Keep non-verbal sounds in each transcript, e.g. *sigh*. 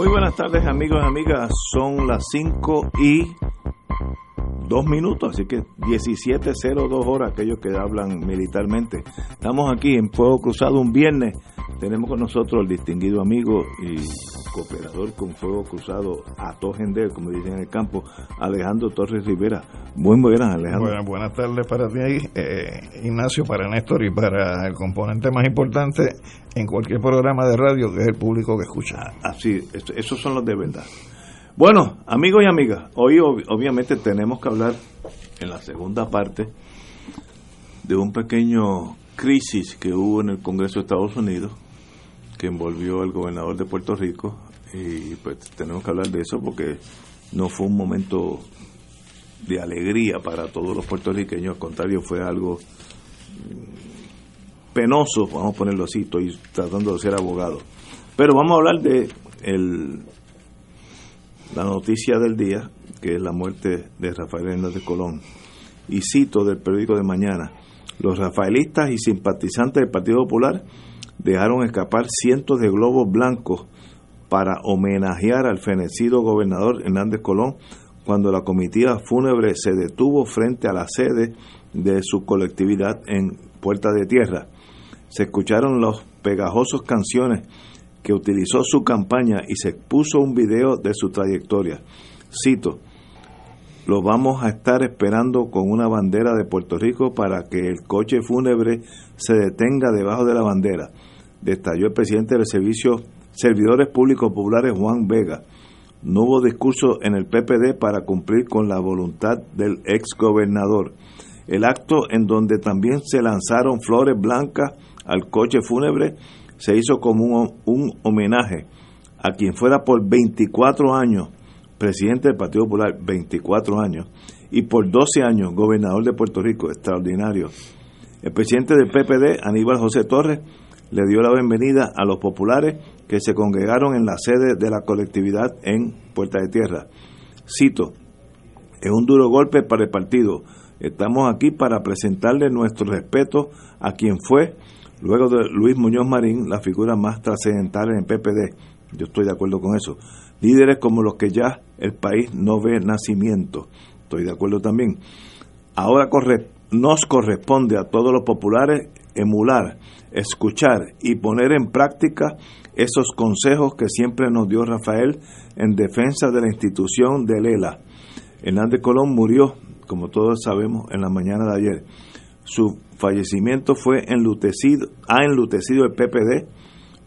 Muy buenas tardes amigos y amigas, son las 5 y 2 minutos, así que 17.02 horas aquellos que hablan militarmente. Estamos aquí en Fuego Cruzado un viernes, tenemos con nosotros el distinguido amigo y cooperador con Fuego Cruzado a Tojender, como dicen en el campo, Alejandro Torres Rivera. Buen buenas, Alejandro. Bueno, buenas tardes para ti, eh, Ignacio, para Néstor y para el componente más importante en cualquier programa de radio, que es el público que escucha. Así, esos son los de verdad. Bueno, amigos y amigas, hoy obviamente tenemos que hablar en la segunda parte de un pequeño crisis que hubo en el Congreso de Estados Unidos que envolvió al gobernador de Puerto Rico y pues tenemos que hablar de eso porque no fue un momento de alegría para todos los puertorriqueños, al contrario fue algo penoso, vamos a ponerlo así, estoy tratando de ser abogado. Pero vamos a hablar de el, la noticia del día, que es la muerte de Rafael Hernández Colón. Y cito del periódico de mañana, los rafaelistas y simpatizantes del Partido Popular dejaron escapar cientos de globos blancos para homenajear al fenecido gobernador Hernández Colón cuando la comitiva fúnebre se detuvo frente a la sede de su colectividad en Puerta de Tierra. Se escucharon las pegajosos canciones que utilizó su campaña y se puso un video de su trayectoria. Cito, lo vamos a estar esperando con una bandera de Puerto Rico para que el coche fúnebre se detenga debajo de la bandera detalló el presidente del Servicio Servidores Públicos Populares Juan Vega. No hubo discurso en el PPD para cumplir con la voluntad del ex gobernador. El acto en donde también se lanzaron flores blancas al coche fúnebre se hizo como un, un homenaje a quien fuera por 24 años presidente del Partido Popular, 24 años, y por 12 años gobernador de Puerto Rico, extraordinario. El presidente del PPD, Aníbal José Torres, le dio la bienvenida a los populares que se congregaron en la sede de la colectividad en Puerta de Tierra. Cito, es un duro golpe para el partido. Estamos aquí para presentarle nuestro respeto a quien fue, luego de Luis Muñoz Marín, la figura más trascendental en el PPD. Yo estoy de acuerdo con eso. Líderes como los que ya el país no ve nacimiento. Estoy de acuerdo también. Ahora nos corresponde a todos los populares emular escuchar y poner en práctica esos consejos que siempre nos dio Rafael en defensa de la institución de Lela. Hernández Colón murió, como todos sabemos, en la mañana de ayer. Su fallecimiento fue enlutecido, ha enlutecido el PPD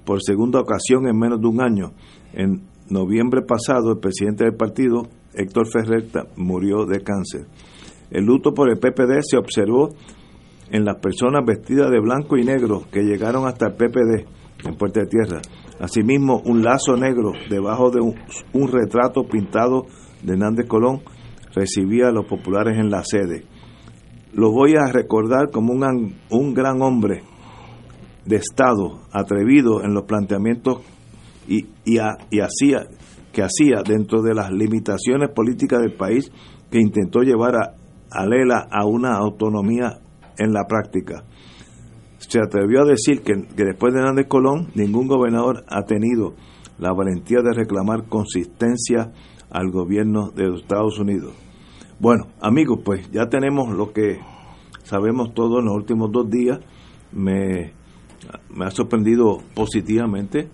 por segunda ocasión en menos de un año. En noviembre pasado, el presidente del partido, Héctor Ferrer, murió de cáncer. El luto por el PPD se observó en las personas vestidas de blanco y negro que llegaron hasta el PPD en Puerta de Tierra. Asimismo, un lazo negro debajo de un, retrato pintado de Hernández Colón recibía a los populares en la sede. Lo voy a recordar como un, un gran hombre de Estado, atrevido en los planteamientos y, y, y hacía, que hacía dentro de las limitaciones políticas del país que intentó llevar a, a Lela a una autonomía en la práctica. Se atrevió a decir que, después de Hernández Colón, ningún gobernador ha tenido la valentía de reclamar consistencia al gobierno de Estados Unidos. Bueno, amigos, pues ya tenemos lo que sabemos todos en los últimos dos días. Me, ha sorprendido positivamente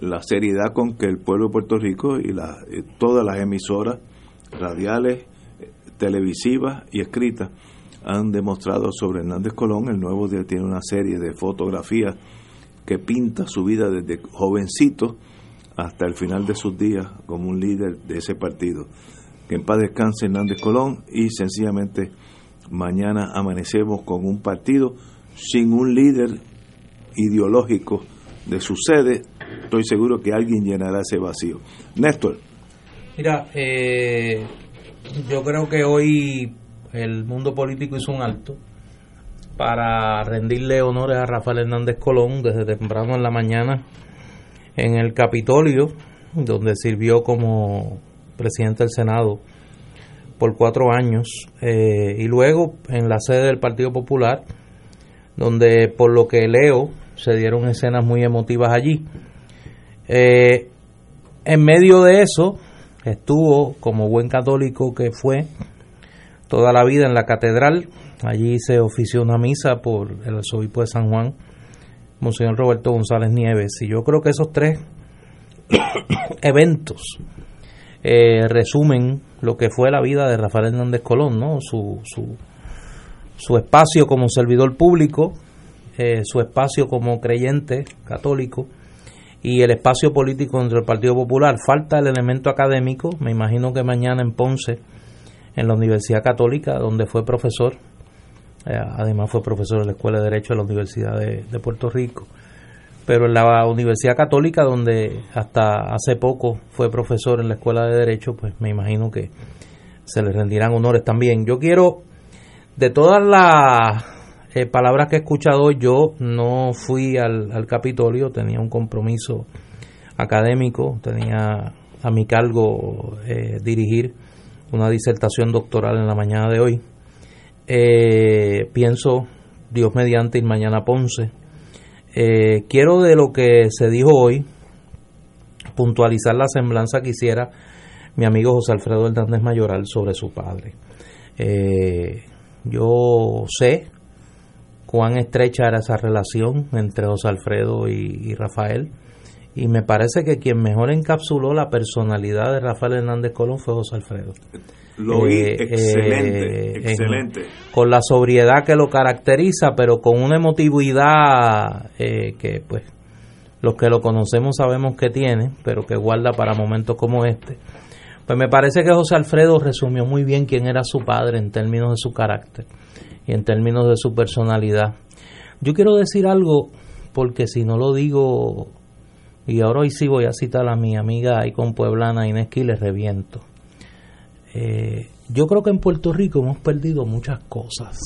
la seriedad con que el pueblo de Puerto Rico y la, todas las emisoras radiales, televisivas y escritas han demostrado sobre Hernández Colón. El nuevo día tiene una serie de fotografías que pinta su vida desde jovencito hasta el final de sus días como un líder de ese partido. Que en paz descanse Hernández Colón y sencillamente mañana amanecemos con un partido sin un líder ideológico de su sede. Estoy seguro que alguien llenará ese vacío. Néstor. Mira, eh, yo creo que hoy el mundo político hizo un alto para rendirle honores a Rafael Hernández Colón desde temprano en la mañana en el Capitolio, donde sirvió como presidente del Senado por cuatro años, eh, y luego en la sede del Partido Popular, donde por lo que leo se dieron escenas muy emotivas allí. Eh, en medio de eso estuvo, como buen católico que fue, toda la vida en la catedral. Allí se ofició una misa por el arzobispo de San Juan, Monseñor Roberto González Nieves. Y yo creo que esos tres *coughs* eventos eh, resumen lo que fue la vida de Rafael Hernández Colón, ¿no? Su, su, espacio como servidor público, eh, su espacio como creyente católico y el espacio político dentro del Partido Popular. Falta el elemento académico, me imagino que mañana en Ponce, en la Universidad Católica, donde fue profesor, eh, además fue profesor de la Escuela de Derecho de la Universidad de Puerto Rico pero en la Universidad Católica, donde hasta hace poco fue profesor en la Escuela de Derecho, pues me imagino que se le rendirán honores también. Yo quiero, de todas las eh, palabras que he escuchado, yo no fui al, Capitolio, tenía un compromiso académico, tenía a mi cargo eh, dirigir una disertación doctoral en la mañana de hoy. Eh, pienso, Dios mediante, ir mañana Ponce eh, quiero de lo que se dijo hoy puntualizar la semblanza que hiciera mi amigo José Alfredo Hernández Mayoral sobre su padre. Eh, yo sé cuán estrecha era esa relación entre José Alfredo y, Rafael y me parece que quien mejor encapsuló la personalidad de Rafael Hernández Colón fue José Alfredo. Lo oí eh, excelente, eh, excelente. con la sobriedad que lo caracteriza, pero con una emotividad eh, que, pues, los que lo conocemos sabemos que tiene, pero que guarda para momentos como este. Pues me parece que José Alfredo resumió muy bien quién era su padre en términos de su carácter y en términos de su personalidad. Yo quiero decir algo, porque si no lo digo, y ahora hoy sí voy a citar a mi amiga con Pueblana Inés le reviento. Eh, yo creo que en Puerto Rico hemos perdido muchas cosas,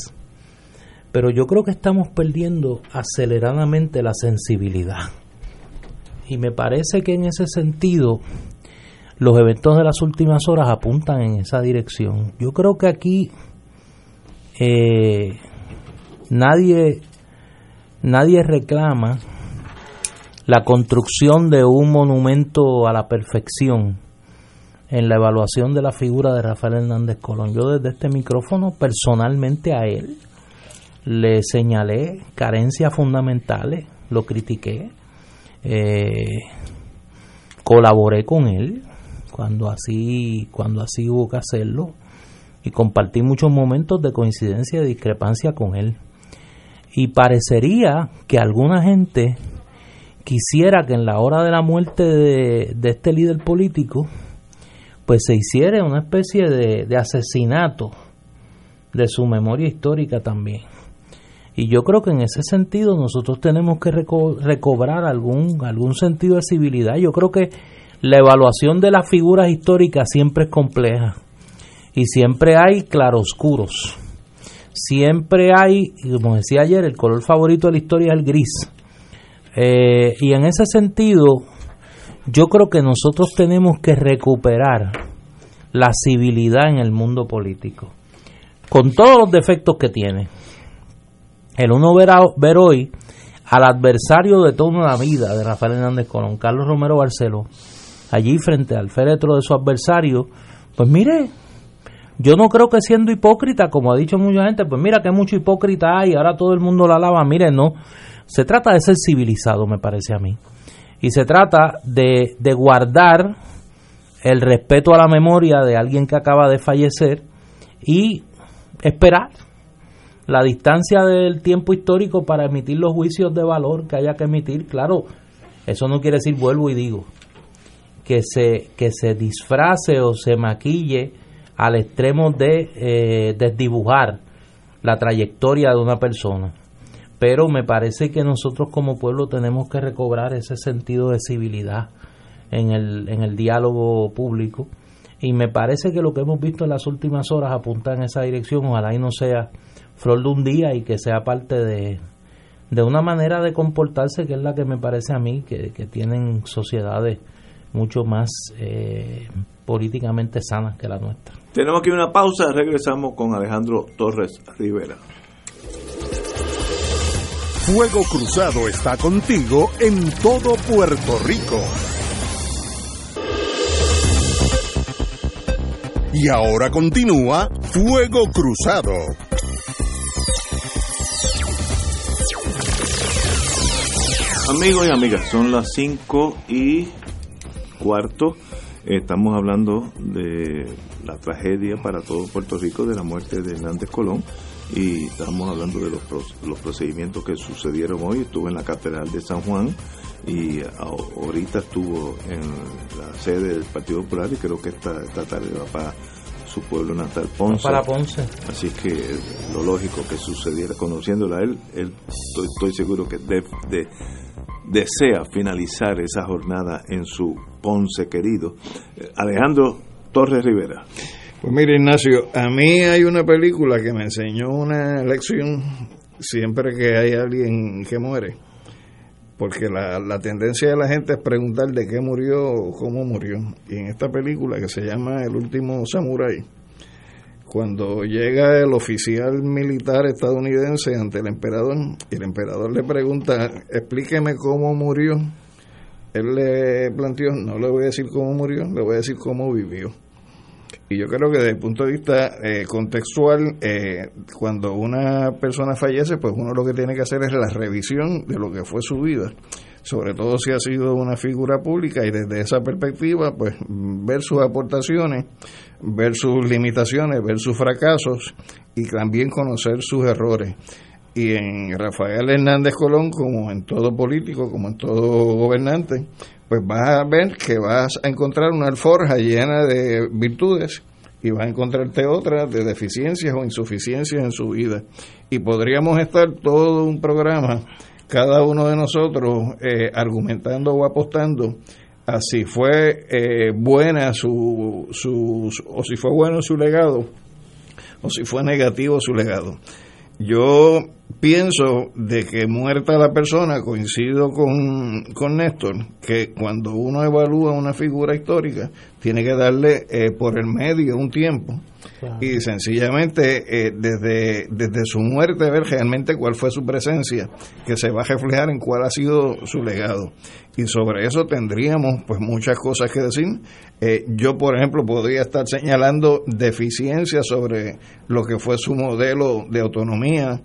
pero yo creo que estamos perdiendo aceleradamente la sensibilidad. Y me parece que en ese sentido los eventos de las últimas horas apuntan en esa dirección. Yo creo que aquí eh, nadie, nadie reclama la construcción de un monumento a la perfección en la evaluación de la figura de Rafael Hernández Colón. Yo desde este micrófono personalmente a él le señalé carencias fundamentales, lo critiqué, eh, colaboré con él cuando así, cuando así hubo que hacerlo y compartí muchos momentos de coincidencia y discrepancia con él. Y parecería que alguna gente quisiera que en la hora de la muerte de, de este líder político, pues se hiciera una especie de, asesinato de su memoria histórica también. Y yo creo que en ese sentido nosotros tenemos que recobrar algún, algún sentido de civilidad. Yo creo que la evaluación de las figuras históricas siempre es compleja y siempre hay claroscuros. Siempre hay, como decía ayer, el color favorito de la historia es el gris. Eh, y en ese sentido, yo creo que nosotros tenemos que recuperar la civilidad en el mundo político, con todos los defectos que tiene. El uno ver, ver hoy al adversario de toda la vida de Rafael Hernández Colón, Carlos Romero Barceló, allí frente al féretro de su adversario, pues mire, yo no creo que siendo hipócrita, como ha dicho mucha gente, pues mira que mucho hipócrita hay, ahora todo el mundo la alaba, mire, no, se trata de ser civilizado, me parece a mí y se trata de, de guardar el respeto a la memoria de alguien que acaba de fallecer y esperar la distancia del tiempo histórico para emitir los juicios de valor que haya que emitir. Claro, eso no quiere decir, vuelvo y digo, que se, que se disfrace o se maquille al extremo de eh, desdibujar la trayectoria de una persona pero me parece que nosotros como pueblo tenemos que recobrar ese sentido de civilidad en el, en el diálogo público y me parece que lo que hemos visto en las últimas horas apunta en esa dirección, ojalá y no sea flor de un día y que sea parte de, de una manera de comportarse que es la que me parece a mí, que, tienen sociedades mucho más eh, políticamente sanas que la nuestra. Tenemos aquí una pausa, regresamos con Alejandro Torres Rivera. Fuego Cruzado está contigo en todo Puerto Rico. Y ahora continúa Fuego Cruzado. Amigos y amigas, son las 5 y cuarto. Estamos hablando de la tragedia para todo Puerto Rico de la muerte de Hernández Colón y estamos hablando de los, los procedimientos que sucedieron hoy. Estuve en la Catedral de San Juan y ahorita estuvo en la sede del Partido Popular y creo que esta, esta tarde va para su pueblo natal, Ponce. Para Ponce. Así que lo lógico que sucediera, conociéndola a él, él estoy, seguro que de, desea finalizar esa jornada en su Ponce querido. Alejandro Torres Rivera. Pues mire Ignacio, a mí hay una película que me enseñó una lección siempre que hay alguien que muere, porque la, la tendencia de la gente es preguntar de qué murió o cómo murió. Y en esta película que se llama El último samurái, cuando llega el oficial militar estadounidense ante el emperador y el emperador le pregunta, explíqueme cómo murió, él le planteó, no le voy a decir cómo murió, le voy a decir cómo vivió. Y yo creo que desde el punto de vista eh, contextual, eh, cuando una persona fallece, pues uno lo que tiene que hacer es la revisión de lo que fue su vida, sobre todo si ha sido una figura pública y desde esa perspectiva, pues ver sus aportaciones, ver sus limitaciones, ver sus fracasos y también conocer sus errores. Y en Rafael Hernández Colón, como en todo político, como en todo gobernante, pues vas a ver que vas a encontrar una alforja llena de virtudes y vas a encontrarte otras de deficiencias o insuficiencias en su vida. Y podríamos estar todo un programa, cada uno de nosotros, eh, argumentando o apostando a si fue eh, buena su, su, o si fue bueno su legado, o si fue negativo su legado. Yo pienso de que muerta la persona, coincido con, con Néstor, que cuando uno evalúa una figura histórica, tiene que darle eh, por el medio un tiempo y sencillamente eh, desde, desde su muerte ver realmente cuál fue su presencia, que se va a reflejar en cuál ha sido su legado. Y sobre eso tendríamos pues muchas cosas que decir. Eh, yo, por ejemplo, podría estar señalando deficiencias sobre lo que fue su modelo de autonomía,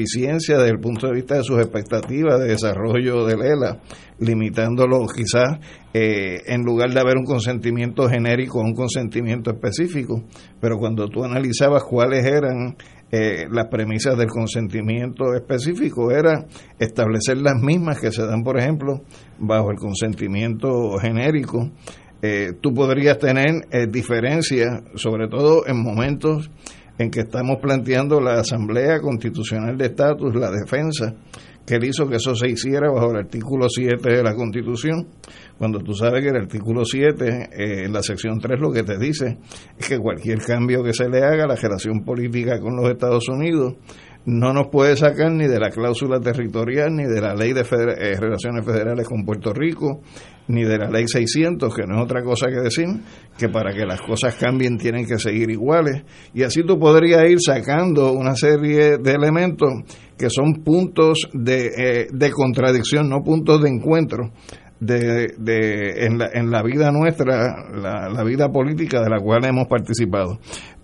deficiencia desde el punto de vista de sus expectativas de desarrollo del ELA, limitándolo quizás eh, en lugar de haber un consentimiento genérico, un consentimiento específico. Pero cuando tú analizabas cuáles eran eh, las premisas del consentimiento específico, era establecer las mismas que se dan, por ejemplo, bajo el consentimiento genérico. Eh, tú podrías tener diferencias, sobre todo en momentos en que estamos planteando la Asamblea Constitucional de Estatus, la defensa, que él hizo que eso se hiciera bajo el artículo 7 de la Constitución, cuando tú sabes que el artículo 7, eh, en la sección 3, lo que te dice es que cualquier cambio que se le haga a la relación política con los Estados Unidos no nos puede sacar ni de la cláusula territorial, ni de la ley de eh, relaciones federales con Puerto Rico, ni de la ley 600, que no es otra cosa que decir que para que las cosas cambien tienen que seguir iguales. Y así tú podrías ir sacando una serie de elementos que son puntos de, eh, de contradicción, no puntos de encuentro. De, de, en, la, en la vida nuestra, la, la vida política de la cual hemos participado.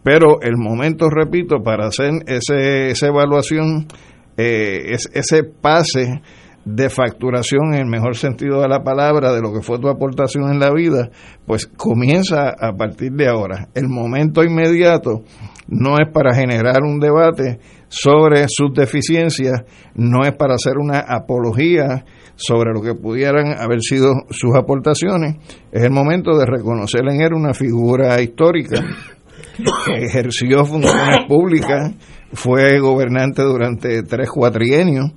Pero el momento, repito, para hacer ese, esa evaluación, eh, es, ese pase de facturación en el mejor sentido de la palabra de lo que fue tu aportación en la vida, pues comienza a partir de ahora. El momento inmediato no es para generar un debate sobre sus deficiencias, no es para hacer una apología sobre lo que pudieran haber sido sus aportaciones, es el momento de reconocer en él una figura histórica ejerció funciones *coughs* públicas, fue gobernante durante tres cuatrienios.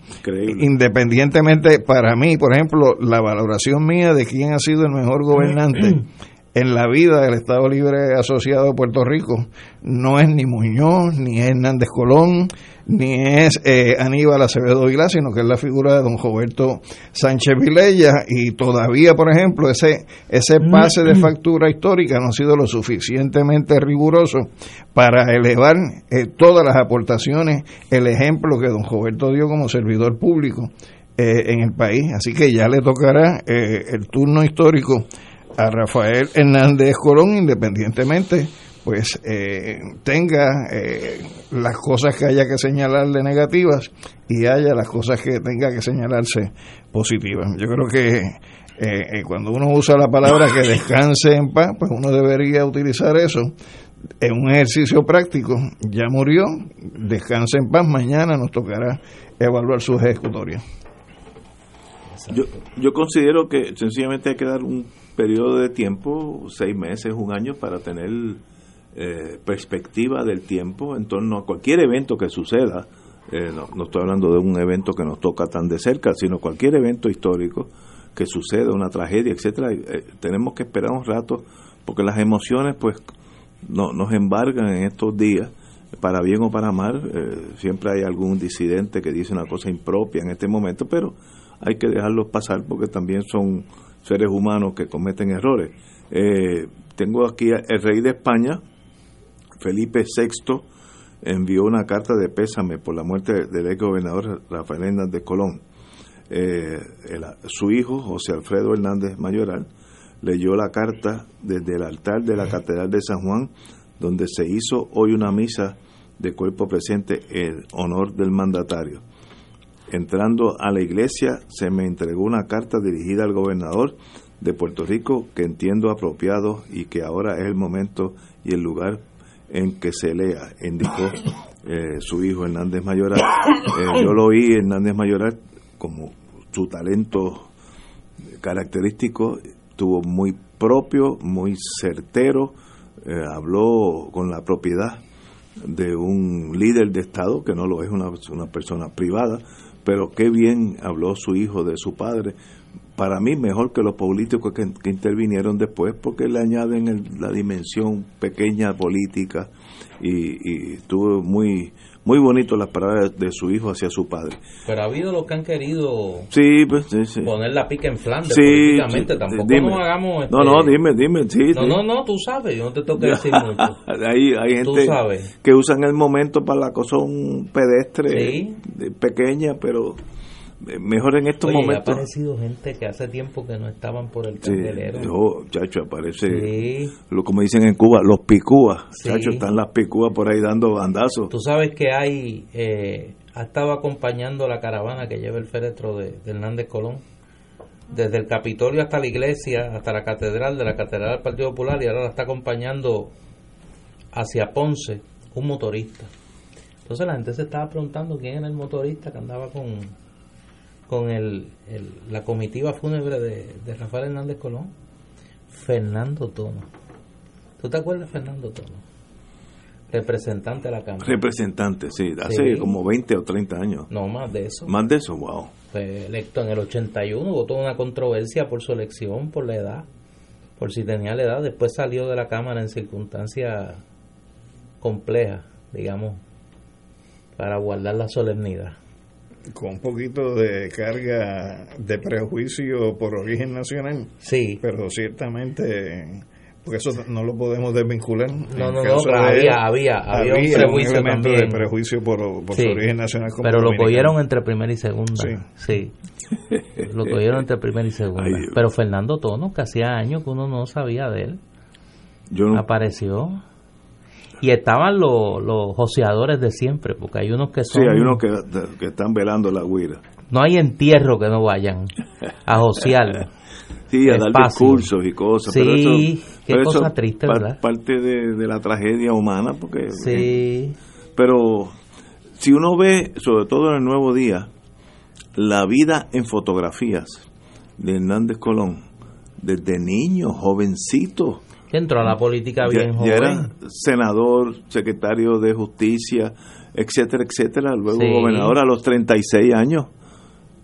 Independientemente, para mí, por ejemplo, la valoración mía de quién ha sido el mejor gobernante *coughs* en la vida del Estado Libre Asociado de Puerto Rico no es ni Muñoz, ni es Hernández Colón, ni es eh, Aníbal Acevedo Vilá, sino que es la figura de don Roberto Sánchez Vilella y todavía, por ejemplo, ese, ese mm. pase de factura histórica no ha sido lo suficientemente riguroso para elevar eh, todas las aportaciones, el ejemplo que don Roberto dio como servidor público eh, en el país. Así que ya le tocará el turno histórico a Rafael Hernández Colón, independientemente pues eh, tenga eh, las cosas que haya que señalarle negativas y haya las cosas que tenga que señalarse positivas. Yo creo que eh, cuando uno usa la palabra que descanse en paz, pues uno debería utilizar eso en un ejercicio práctico. Ya murió, descanse en paz, mañana nos tocará evaluar su ejecutoria. Yo, yo considero que sencillamente hay que dar un periodo de tiempo, seis meses, un año, para tener eh, perspectiva del tiempo en torno a cualquier evento que suceda. Eh, no, estoy hablando de un evento que nos toca tan de cerca, sino cualquier evento histórico que suceda, una tragedia, etcétera. Eh, tenemos que esperar un rato porque las emociones, pues, no, nos embargan en estos días para bien o para mal, siempre hay algún disidente que dice una cosa impropia en este momento, pero hay que dejarlos pasar porque también son seres humanos que cometen errores. Eh, tengo aquí el rey de España, Felipe VI, envió una carta de pésame por la muerte del ex gobernador Rafael Hernández Colón. Eh, su hijo, José Alfredo Hernández Mayoral, leyó la carta desde el altar de la Catedral de San Juan, donde se hizo hoy una misa de cuerpo presente en honor del mandatario. Entrando a la iglesia se me entregó una carta dirigida al gobernador de Puerto Rico que entiendo apropiado y que ahora es el momento y el lugar en que se lea, indicó eh, su hijo Hernández Mayoral. Eh, yo lo oí, Hernández Mayoral, como su talento característico, tuvo muy propio, muy certero, eh, habló con la propiedad de un líder de Estado, que no lo es una, una persona privada, pero qué bien habló su hijo de su padre. Para mí mejor que los políticos que, intervinieron después porque le añaden la dimensión pequeña política y, y estuvo muy muy bonito las palabras de su hijo hacia su padre. Pero ha habido los que han querido sí, pues, poner la pica en Flandes políticamente. Tampoco nos hagamos. no, no, este, dime, dime. Sí, no, no, no, tú sabes, yo no te tengo que decir *laughs* mucho. hay, hay gente que usan el momento para la cosa un pedestre pequeña, pero mejor en estos momentos. Ha aparecido gente que hace tiempo que no estaban por el candelero. Sí, chacho, aparece, lo como dicen en Cuba, los picúas. Chacho, están las picúas por ahí dando bandazos. Tú sabes que hay, eh, ha estado acompañando la caravana que lleva el féretro de, Hernández Colón. Desde el Capitolio hasta la iglesia, hasta la catedral, de la catedral del Partido Popular, y ahora la está acompañando hacia Ponce un motorista. Entonces la gente se estaba preguntando quién era el motorista que andaba con, con el, la comitiva fúnebre de, Rafael Hernández Colón, Fernando Tono. ¿Tú te acuerdas de Fernando Tono? Representante de la Cámara. Representante, sí, hace como 20 o 30 años. No, más de eso. Más de eso, wow. Fue electo en el 81, hubo toda una controversia por su elección, por la edad, por si tenía la edad. Después salió de la Cámara en circunstancias complejas, digamos, para guardar la solemnidad con un poquito de carga de prejuicio por origen nacional. Sí. Pero ciertamente, porque eso no lo podemos desvincular. No, no, no, había, había, había, un prejuicio elemento de prejuicio por, su origen nacional. pero lo cogieron entre primera y segunda. Sí. lo cogieron entre primera y segunda. pero Fernando Tono, que hacía años que uno no sabía de él, Yo apareció y estaban los, los joseadores de siempre, porque hay unos que son... Sí, hay unos que, están velando la huira. No hay entierro que no vayan a josear. *laughs* sí, a dar discursos y cosas. Sí, qué cosa triste, ¿verdad? Parte de, la tragedia humana, porque... Sí. Pero si uno ve, sobre todo en el Nuevo Día, la vida en fotografías de Hernández Colón, desde niño, jovencito, entró a la política bien joven. era senador, secretario de justicia, etcétera, etcétera. Luego gobernador a los 36 años,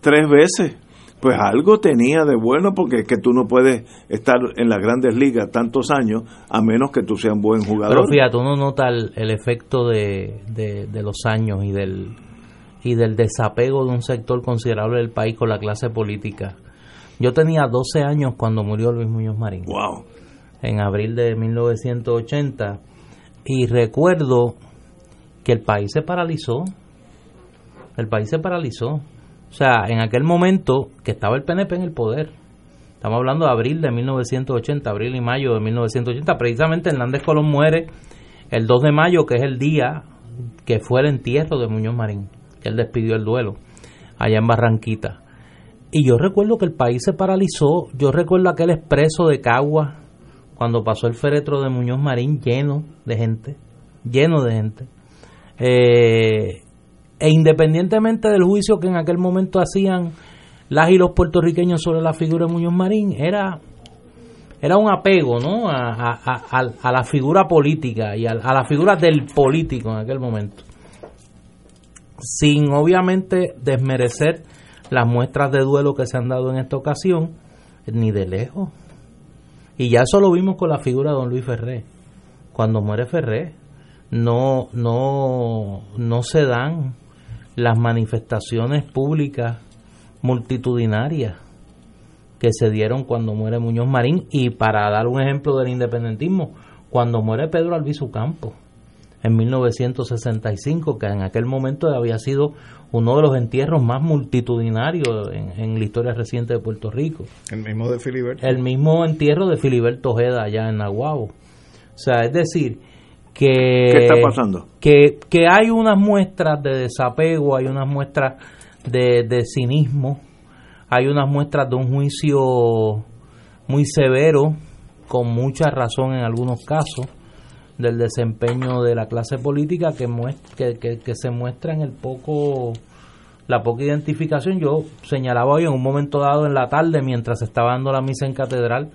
tres veces. pues algo tenía de bueno porque es que tú no puedes estar en las grandes ligas tantos años a menos que tú seas un buen jugador. Pero fíjate, uno nota el, efecto de, de, los años y del, y del desapego de un sector considerable del país con la clase política. Yo tenía 12 años cuando murió Luis Muñoz Marín. Wow. En abril de 1980. Y recuerdo que el país se paralizó. El país se paralizó o sea, en aquel momento que estaba el PNP en el poder, estamos hablando de abril de 1980, abril y mayo de 1980, precisamente Hernández Colón muere el 2 de mayo, que es el día que fue el entierro de Muñoz Marín, que él despidió el duelo allá en Barranquita. Y yo recuerdo que el país se paralizó, yo recuerdo aquel expreso de Cagua, cuando pasó el féretro de Muñoz Marín lleno de gente, lleno de gente. Eh, e independientemente del juicio que en aquel momento hacían las y los puertorriqueños sobre la figura de Muñoz Marín, era, era un apego ¿no? a, a, la figura política y a, la figura del político en aquel momento. Sin obviamente desmerecer las muestras de duelo que se han dado en esta ocasión, ni de lejos. Y ya eso lo vimos con la figura de don Luis Ferré. Cuando muere Ferré, no, no, no se dan las manifestaciones públicas multitudinarias que se dieron cuando muere Muñoz Marín y para dar un ejemplo del independentismo, cuando muere Pedro Albizu Campos en 1965, que en aquel momento había sido uno de los entierros más multitudinarios en, la historia reciente de Puerto Rico. El mismo de Filiberto. El mismo entierro de Filiberto Ojeda allá en Nahuatl. O sea, es decir, que, ¿Qué está pasando? Que, que hay unas muestras de desapego, hay unas muestras de, de cinismo, hay unas muestras de un juicio muy severo, con mucha razón en algunos casos, del desempeño de la clase política que, que, que, se muestra en el poco la poca identificación. Yo señalaba hoy en un momento dado en la tarde, mientras estaba dando la misa en catedral,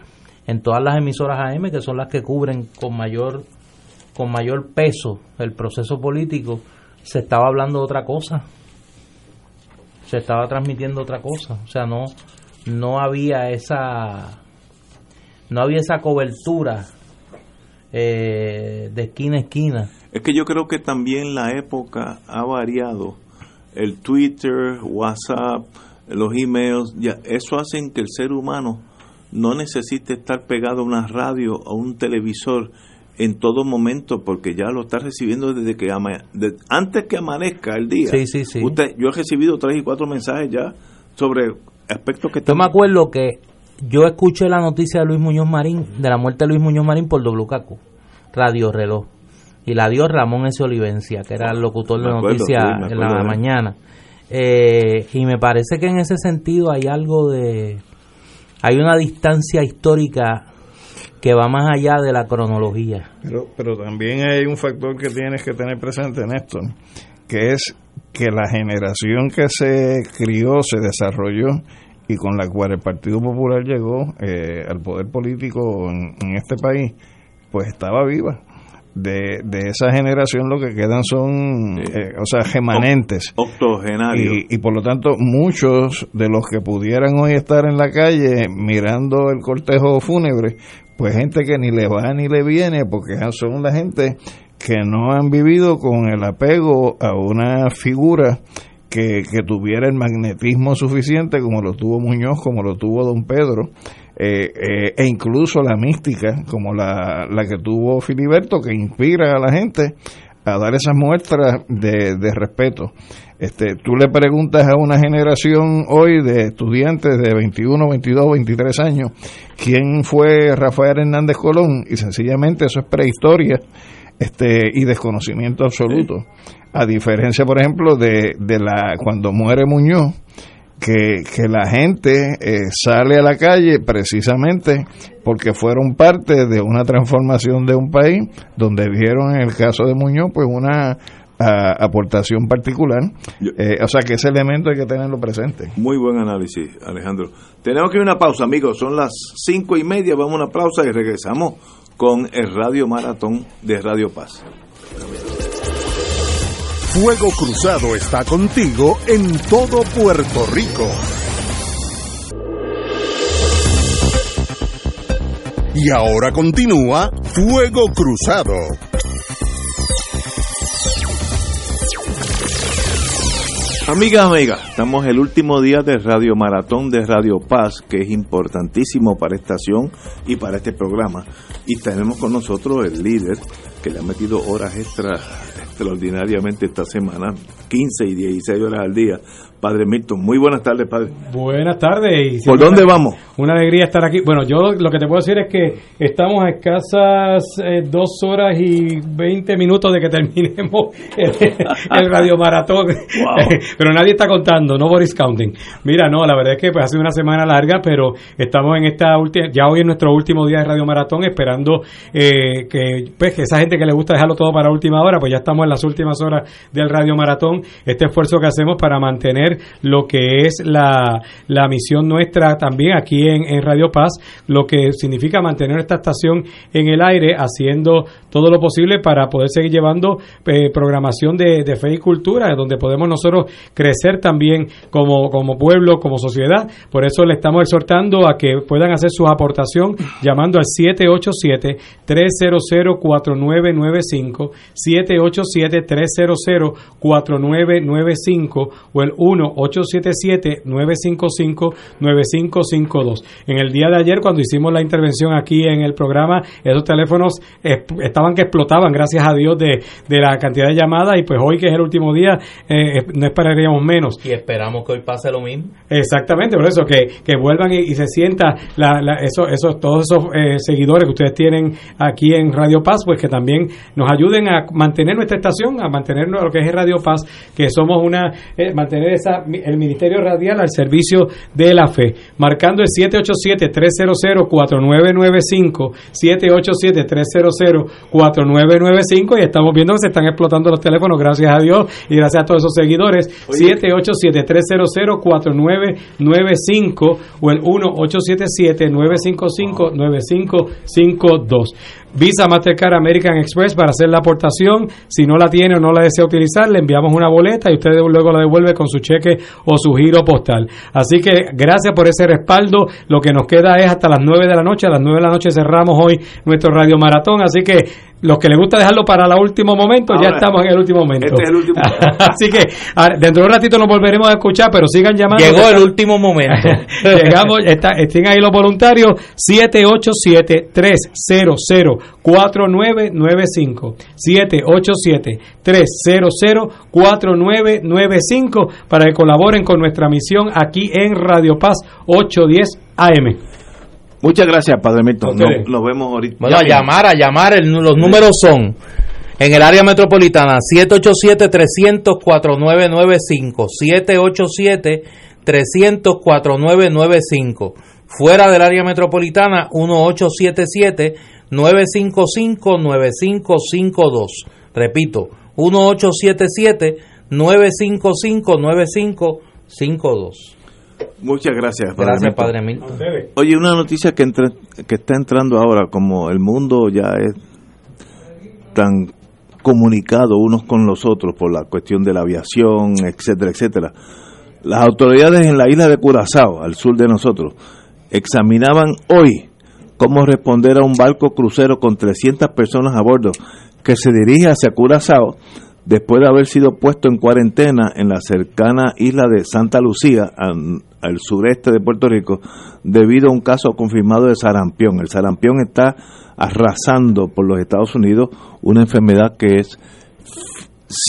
en todas las emisoras AM, que son las que cubren con mayor con mayor peso el proceso político, se estaba hablando de otra cosa. Se estaba transmitiendo otra cosa. O sea, no, no había esa no había esa cobertura eh, de esquina a esquina. Es que yo creo que también la época ha variado. El Twitter, WhatsApp, los emails, ya, eso hacen que el ser humano no necesite estar pegado a una radio o un televisor en todo momento porque ya lo está recibiendo desde que antes que amanezca el día. Sí, sí, sí. Usted, yo he recibido tres y cuatro mensajes ya sobre aspectos que Yo me acuerdo que yo escuché la noticia de Luis Muñoz Marín, de la muerte de Luis Muñoz Marín por WKQ, Radio Reloj. Y la dio Ramón S. Olivencia, que era el locutor de noticias en la mañana. Eh, y me parece que en ese sentido hay algo de... Hay una distancia histórica que va más allá de la cronología. Pero, pero también hay un factor que tienes que tener presente en esto, que es que la generación que se crió, se desarrolló y con la cual el Partido Popular llegó eh, al poder político en, este país, pues estaba viva. De, de esa generación lo que quedan son, eh, o sea, gemanentes. Octogenarios. Y, y por lo tanto, muchos de los que pudieran hoy estar en la calle mirando el cortejo fúnebre, pues gente que ni le va ni le viene, porque son la gente que no han vivido con el apego a una figura que, tuviera el magnetismo suficiente como lo tuvo Muñoz, como lo tuvo Don Pedro, eh, eh, e incluso la mística como la, la que tuvo Filiberto, que inspira a la gente a dar esas muestras de, de respeto. Este, tú le preguntas a una generación hoy de estudiantes de 21, 22, 23 años quién fue Rafael Hernández Colón y sencillamente eso es prehistoria este, y desconocimiento absoluto. A diferencia, por ejemplo, de, de la cuando muere Muñoz, que, que la gente eh, sale a la calle precisamente porque fueron parte de una transformación de un país donde vieron en el caso de Muñoz pues una aportación particular. Eh, o sea que ese elemento hay que tenerlo presente. Muy buen análisis, Alejandro. Tenemos que ir a una pausa, amigos. Son las cinco y media. Vamos a una pausa y regresamos con el Radio Maratón de Radio Paz. Fuego Cruzado está contigo en todo Puerto Rico. Y ahora continúa Fuego Cruzado. Amigas, amigas, estamos el último día del Radio Maratón de Radio Paz, que es importantísimo para estación y para este programa. Y tenemos con nosotros el líder, que le ha metido horas extras extraordinariamente esta semana, 15 y 16 horas al día, Padre Milton. Muy buenas tardes, Padre. Buenas tardes. ¿Por dónde vamos? Una alegría estar aquí. Bueno, yo lo que te puedo decir es que estamos a escasas eh, dos horas y 20 minutos de que *laughs* terminemos el, radio maratón. *laughs* pero nadie está contando, no Boris counting. Mira, no, la verdad es que pues, ha sido una semana larga, pero estamos en esta última, ya hoy es nuestro último día de radio maratón, esperando eh, que, pues, que esa gente que le gusta dejarlo todo para última hora, pues ya estamos en las últimas horas del radio maratón. Este esfuerzo que hacemos para mantener lo que es la, la misión nuestra también aquí en, en, Radio Paz, lo que significa mantener esta estación en el aire, haciendo todo lo posible para poder seguir llevando eh, programación de, de, fe y cultura, donde podemos nosotros crecer también como, como pueblo, como sociedad. Por eso le estamos exhortando a que puedan hacer su aportación llamando al 787-300-4995, 787-300-4995 o el 1 1-877-955-9552. En el día de ayer, cuando hicimos la intervención aquí en el programa, esos teléfonos estaban que explotaban, gracias a Dios, de, la cantidad de llamadas. Y pues hoy, que es el último día, eh, no esperaríamos menos. Y esperamos que hoy pase lo mismo. Exactamente, por eso, que, vuelvan y, se sienta la, eso, esos, todos esos eh, seguidores que ustedes tienen aquí en Radio Paz, pues que también nos ayuden a mantener nuestra estación, a mantener lo que es Radio Paz, que somos una, eh, mantener esa el Ministerio Radial al servicio de la fe, marcando el 787-300-4995, 787-300-4995 y estamos viendo que se están explotando los teléfonos, gracias a Dios y gracias a todos esos seguidores, 787-300-4995 o el 1-877-955-9552. Visa Mastercard American Express para hacer la aportación. Si no la tiene o no la desea utilizar, le enviamos una boleta y usted luego la devuelve con su cheque o su giro postal. Así que gracias por ese respaldo. Lo que nos queda es hasta las 9 de la noche. A las 9 de la noche cerramos hoy nuestro radio maratón. Así que los que les gusta dejarlo para el último momento, ya estamos en el último momento. Este es el último. *laughs* Así que dentro de un ratito nos volveremos a escuchar, pero sigan llamando. Llegó el último momento. *laughs* Llegamos, está, estén ahí los voluntarios, 787-300-4995. 787-300-4995 para que colaboren con nuestra misión aquí en Radio Paz 810 AM. Muchas gracias, Padre Milton. Nos, vemos ahorita. Bueno, a llamar, a llamar. los números son en el área metropolitana 787-300-4995. 787-300-4995. Fuera del área metropolitana 1877-955-9552. Repito, 1877-955-9552. Muchas gracias, Padre Gracias, Padre Milton. Oye, una noticia que, que está entrando ahora, como el mundo ya es tan comunicado unos con los otros por la cuestión de la aviación, etcétera, etcétera. Las autoridades en la isla de Curazao, al sur de nosotros, examinaban hoy cómo responder a un barco crucero con 300 personas a bordo que se dirige hacia Curazao después de haber sido puesto en cuarentena en la cercana isla de Santa Lucía, al sureste de Puerto Rico, debido a un caso confirmado de sarampión. El sarampión está arrasando por los Estados Unidos una enfermedad que es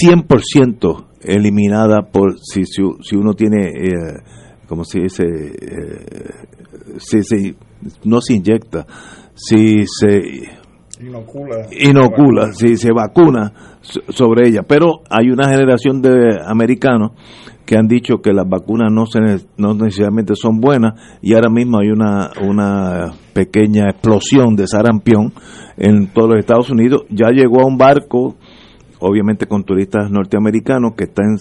100% eliminada por si, si, uno tiene, eh, como se dice, eh, si, no se inyecta, si se inocula, inocula si se vacuna sobre ella. Pero hay una generación de americanos que han dicho que las vacunas no, se, no necesariamente son buenas y ahora mismo hay una, una pequeña explosión de sarampión en todos los Estados Unidos. Ya llegó a un barco, obviamente con turistas norteamericanos, que está en,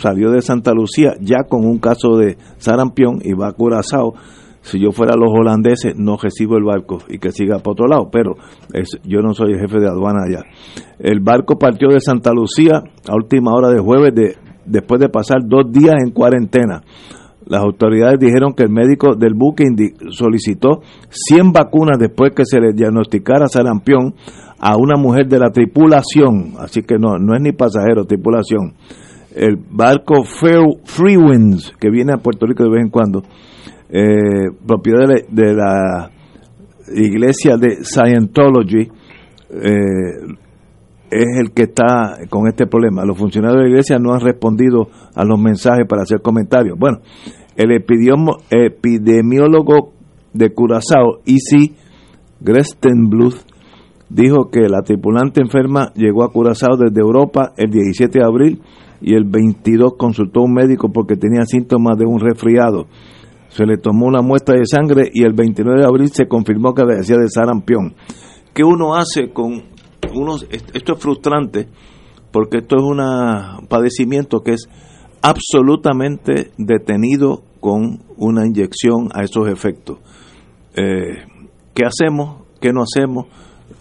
salió de Santa Lucía ya con un caso de sarampión y va a Curazao si yo fuera los holandeses no recibo el barco y que siga para otro lado, pero yo no soy el jefe de aduana allá. El barco partió de Santa Lucía a última hora de jueves de, después de pasar dos días en cuarentena. Las autoridades dijeron que el médico del buque solicitó 100 vacunas después que se le diagnosticara sarampión a una mujer de la tripulación, así que no, no es ni pasajero, tripulación. El barco Free Winds, que viene a Puerto Rico de vez en cuando, eh, propiedad de, la iglesia de Scientology, eh, es el que está con este problema. Los funcionarios de la iglesia no han respondido a los mensajes para hacer comentarios. Bueno, el epidemiólogo de Curazao, Isi Grestenbluth, dijo que la tripulante enferma llegó a Curazao desde Europa el 17 de abril y el 22 consultó a un médico porque tenía síntomas de un resfriado. Se le tomó una muestra de sangre y el 29 de abril se confirmó que decía de sarampión. ¿Qué uno hace con unos? Esto es frustrante porque esto es un padecimiento que es absolutamente detenido con una inyección a esos efectos. Eh, ¿Qué hacemos? ¿Qué no hacemos?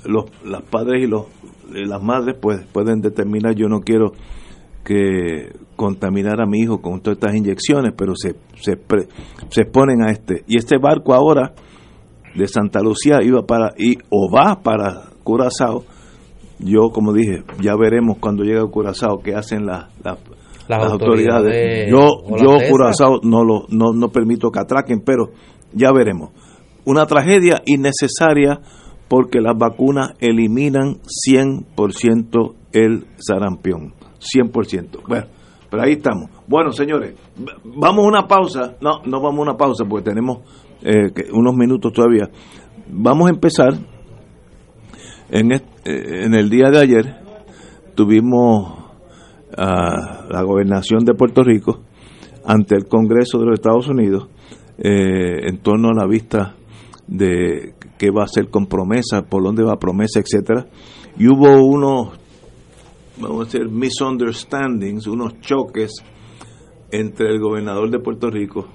los, las padres y los, las madres pues pueden determinar, yo no quiero que contaminar a mi hijo con todas estas inyecciones, pero se, se, se exponen a este. Y este barco ahora de Santa Lucía iba para, y, o va para Curazao. Yo, como dije, ya veremos cuando llegue a Curazao qué hacen las, las, autoridades. Yo, yo Curazao no, lo, no, no permito que atraquen, pero ya veremos. Una tragedia innecesaria porque las vacunas eliminan 100% el sarampión. 100%. Bueno, pero ahí estamos. Bueno, señores, vamos a una pausa. No, no vamos a una pausa porque tenemos eh, unos minutos todavía. Vamos a empezar. En, eh, en el día de ayer tuvimos a la gobernación de Puerto Rico ante el Congreso de los Estados Unidos eh, en torno a la vista de qué va a hacer con promesa, por dónde va promesa, etcétera. Y hubo unos, vamos a decir, misunderstandings, unos choques entre el gobernador de Puerto Rico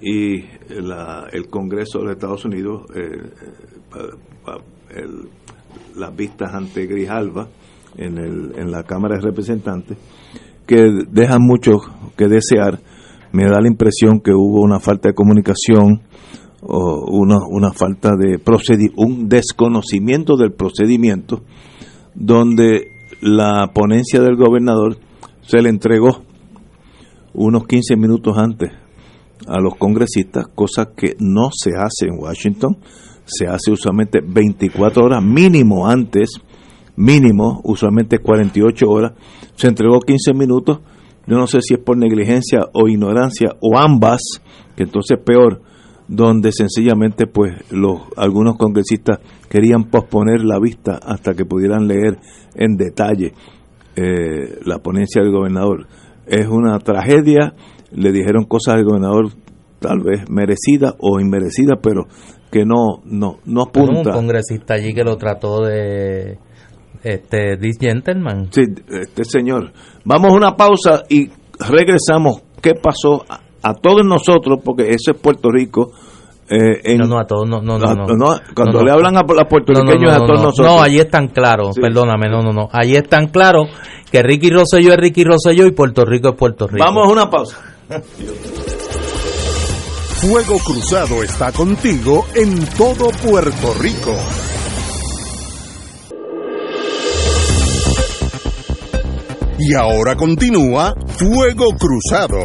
y el Congreso de Estados Unidos, eh, las vistas ante Grijalva en, el, en la Cámara de Representantes, que dejan mucho que desear. Me da la impresión que hubo una falta de comunicación, o una, falta de un desconocimiento del procedimiento donde la ponencia del gobernador se le entregó unos 15 minutos antes a los congresistas, cosa que no se hace en Washington, se hace usualmente 24 horas mínimo antes, mínimo, usualmente 48 horas, se entregó 15 minutos, yo no sé si es por negligencia o ignorancia o ambas, que entonces peor, donde sencillamente pues los algunos congresistas querían posponer la vista hasta que pudieran leer en detalle eh, la ponencia del gobernador. Es una tragedia, le dijeron cosas al gobernador tal vez merecidas o inmerecidas, pero que no no no apunta. un congresista allí que lo trató de este this gentleman. Sí, este señor. Vamos a una pausa y regresamos. ¿Qué pasó a todos nosotros, porque eso es Puerto Rico. Eh, no, no, a todos, no, no, no. cuando le hablan a los puertorriqueños, a todos nosotros. No, allí están claros, perdóname, no, no, no. Allí están claros que Ricky Rosselló es Ricky Rosselló y Puerto Rico es Puerto Rico. Vamos a una pausa. Fuego Cruzado está contigo en todo Puerto Rico. Y ahora continúa Fuego Cruzado.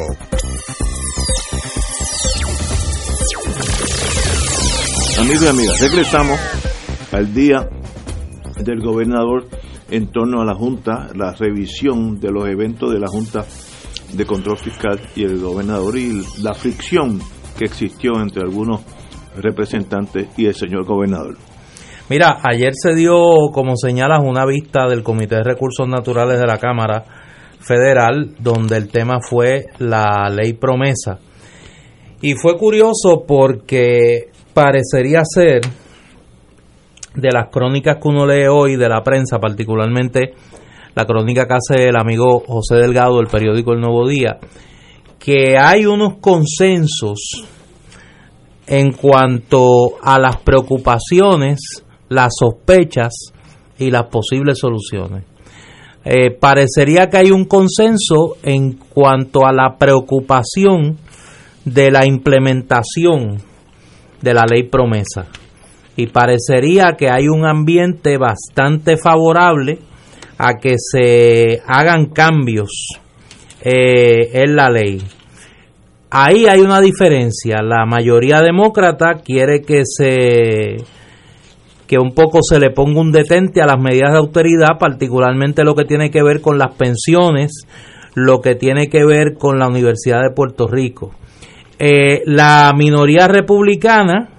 Amigos y amigas, regresamos al día del gobernador en torno a la Junta, la revisión de los eventos de la Junta de Control Fiscal y el gobernador y la fricción que existió entre algunos representantes y el señor gobernador. Mira, ayer se dio, como señalas, una vista del Comité de Recursos Naturales de la Cámara Federal, donde el tema fue la ley promesa. Y fue curioso porque parecería ser, de las crónicas que uno lee hoy de la prensa, particularmente la crónica que hace el amigo José Delgado del periódico El Nuevo Día, que hay unos consensos en cuanto a las preocupaciones, las sospechas y las posibles soluciones. Eh, parecería que hay un consenso en cuanto a la preocupación de la implementación de la ley promesa. Y parecería que hay un ambiente bastante favorable a que se hagan cambios eh, en la ley. Ahí hay una diferencia. La mayoría demócrata quiere que se que un poco se le ponga un detente a las medidas de autoridad, particularmente lo que tiene que ver con las pensiones, lo que tiene que ver con la Universidad de Puerto Rico. Eh, la minoría republicana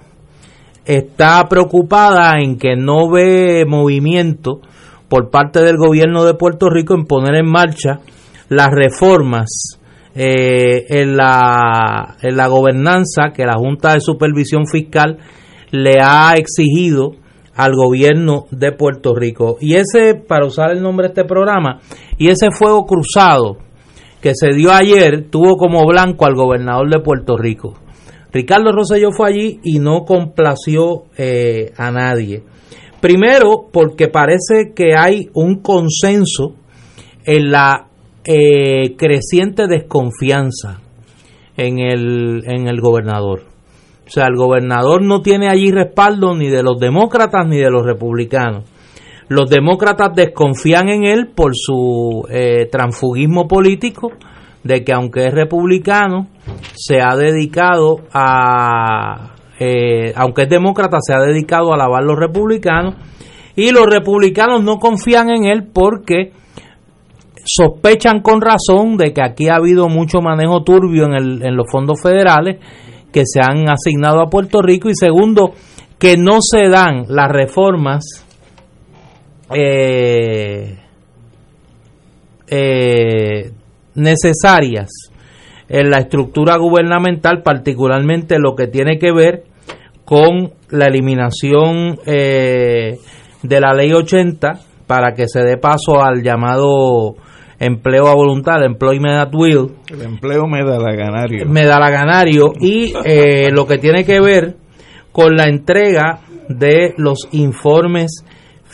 está preocupada en que no ve movimiento por parte del gobierno de Puerto Rico en poner en marcha las reformas eh, en, la, en la gobernanza que la Junta de Supervisión Fiscal le ha exigido al gobierno de Puerto Rico. Y ese, para usar el nombre de este programa, y ese fuego cruzado que se dio ayer tuvo como blanco al gobernador de Puerto Rico. Ricardo Rosselló fue allí y no complació eh, a nadie. Primero, porque parece que hay un consenso en la eh, creciente desconfianza en el, en el gobernador. O sea, el gobernador no tiene allí respaldo ni de los demócratas ni de los republicanos. Los demócratas desconfían en él por su eh, transfugismo político, de que aunque es republicano, se ha dedicado a, eh, aunque es demócrata, se ha dedicado a alabar los republicanos, y los republicanos no confían en él porque sospechan con razón de que aquí ha habido mucho manejo turbio en, el, en los fondos federales que se han asignado a Puerto Rico y segundo, que no se dan las reformas eh, eh, necesarias en la estructura gubernamental, particularmente lo que tiene que ver con la eliminación eh, de la ley 80 para que se dé paso al llamado empleo a voluntad, employment at will. El empleo medalaganario. Medalaganario y eh, lo que tiene que ver con la entrega de los informes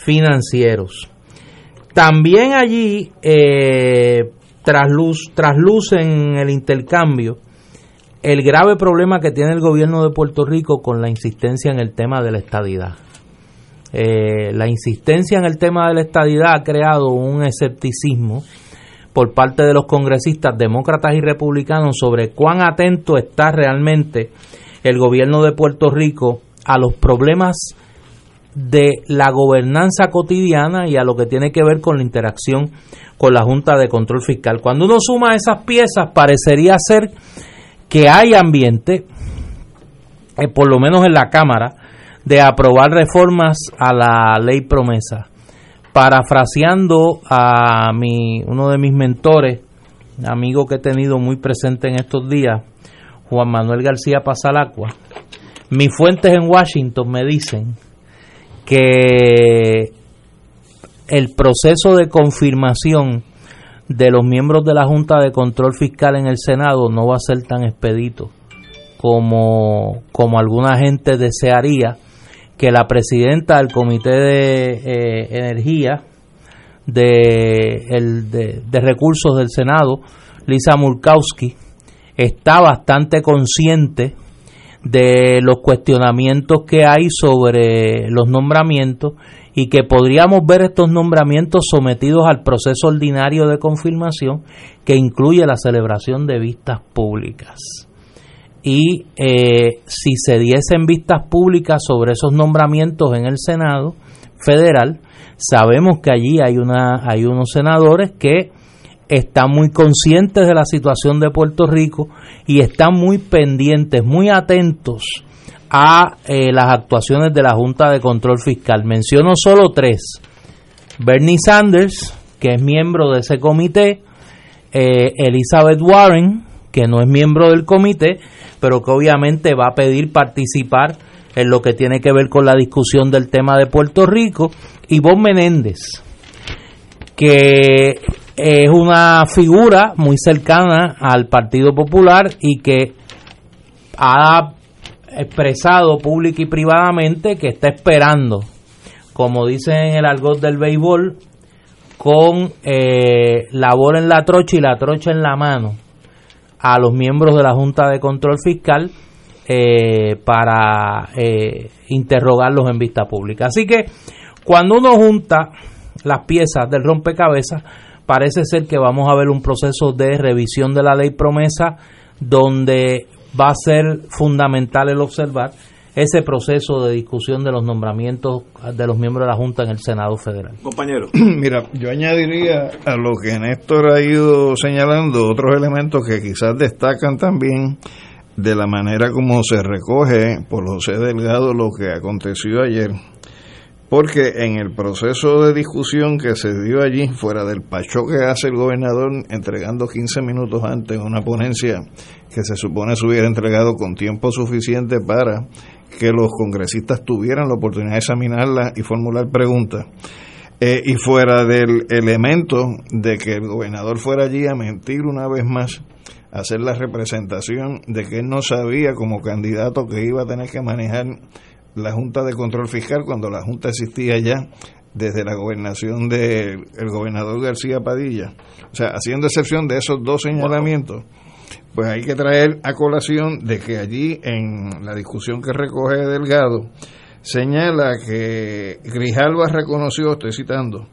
financieros. También allí eh, trasluz, traslucen el intercambio el grave problema que tiene el gobierno de Puerto Rico con la insistencia en el tema de la estadidad. Eh, la insistencia en el tema de la estadidad ha creado un escepticismo por parte de los congresistas demócratas y republicanos sobre cuán atento está realmente el gobierno de Puerto Rico a los problemas de la gobernanza cotidiana y a lo que tiene que ver con la interacción con la Junta de Control Fiscal. Cuando uno suma esas piezas, parecería ser que hay ambiente, eh, por lo menos en la Cámara, de aprobar reformas a la ley promesa parafraseando a mi, uno de mis mentores, amigo que he tenido muy presente en estos días, Juan Manuel García Pasalacua, mis fuentes en Washington me dicen que el proceso de confirmación de los miembros de la Junta de Control Fiscal en el Senado no va a ser tan expedito como, como alguna gente desearía que la presidenta del Comité de eh, Energía de, el, de, Recursos del Senado, Lisa Murkowski, está bastante consciente de los cuestionamientos que hay sobre los nombramientos y que podríamos ver estos nombramientos sometidos al proceso ordinario de confirmación que incluye la celebración de vistas públicas. Y eh, si se diesen vistas públicas sobre esos nombramientos en el Senado federal, sabemos que allí hay, una, hay unos senadores que están muy conscientes de la situación de Puerto Rico y están muy pendientes, muy atentos a eh, las actuaciones de la Junta de Control Fiscal. Menciono solo tres. Bernie Sanders, que es miembro de ese comité, eh, Elizabeth Warren, que no es miembro del comité, pero que obviamente va a pedir participar en lo que tiene que ver con la discusión del tema de Puerto Rico, y Bob Menéndez, que es una figura muy cercana al Partido Popular y que ha expresado pública y privadamente que está esperando, como dicen en el argot del béisbol, con eh, la bola en la trocha y la trocha en la mano, a los miembros de la Junta de Control Fiscal eh, para eh, interrogarlos en vista pública. Así que cuando uno junta las piezas del rompecabezas, parece ser que vamos a ver un proceso de revisión de la ley promesa donde va a ser fundamental el observar ese proceso de discusión de los nombramientos de los miembros de la Junta en el Senado Federal. Compañero. *clears throat* Mira, yo añadiría a lo que Néstor ha ido señalando otros elementos que quizás destacan también de la manera como se recoge por José Delgado lo que aconteció ayer. Porque en el proceso de discusión que se dio allí, fuera del pacho que hace el gobernador entregando 15 minutos antes una ponencia que se supone se hubiera entregado con tiempo suficiente para que los congresistas tuvieran la oportunidad de examinarla y formular preguntas. Eh, y fuera del elemento de que el gobernador fuera allí a mentir una vez más, hacer la representación de que él no sabía como candidato que iba a tener que manejar la Junta de Control Fiscal cuando la Junta existía ya desde la gobernación del gobernador García Padilla. O sea, haciendo excepción de esos dos señalamientos, pues hay que traer a colación de que allí en la discusión que recoge Delgado señala que Grijalva reconoció, estoy citando,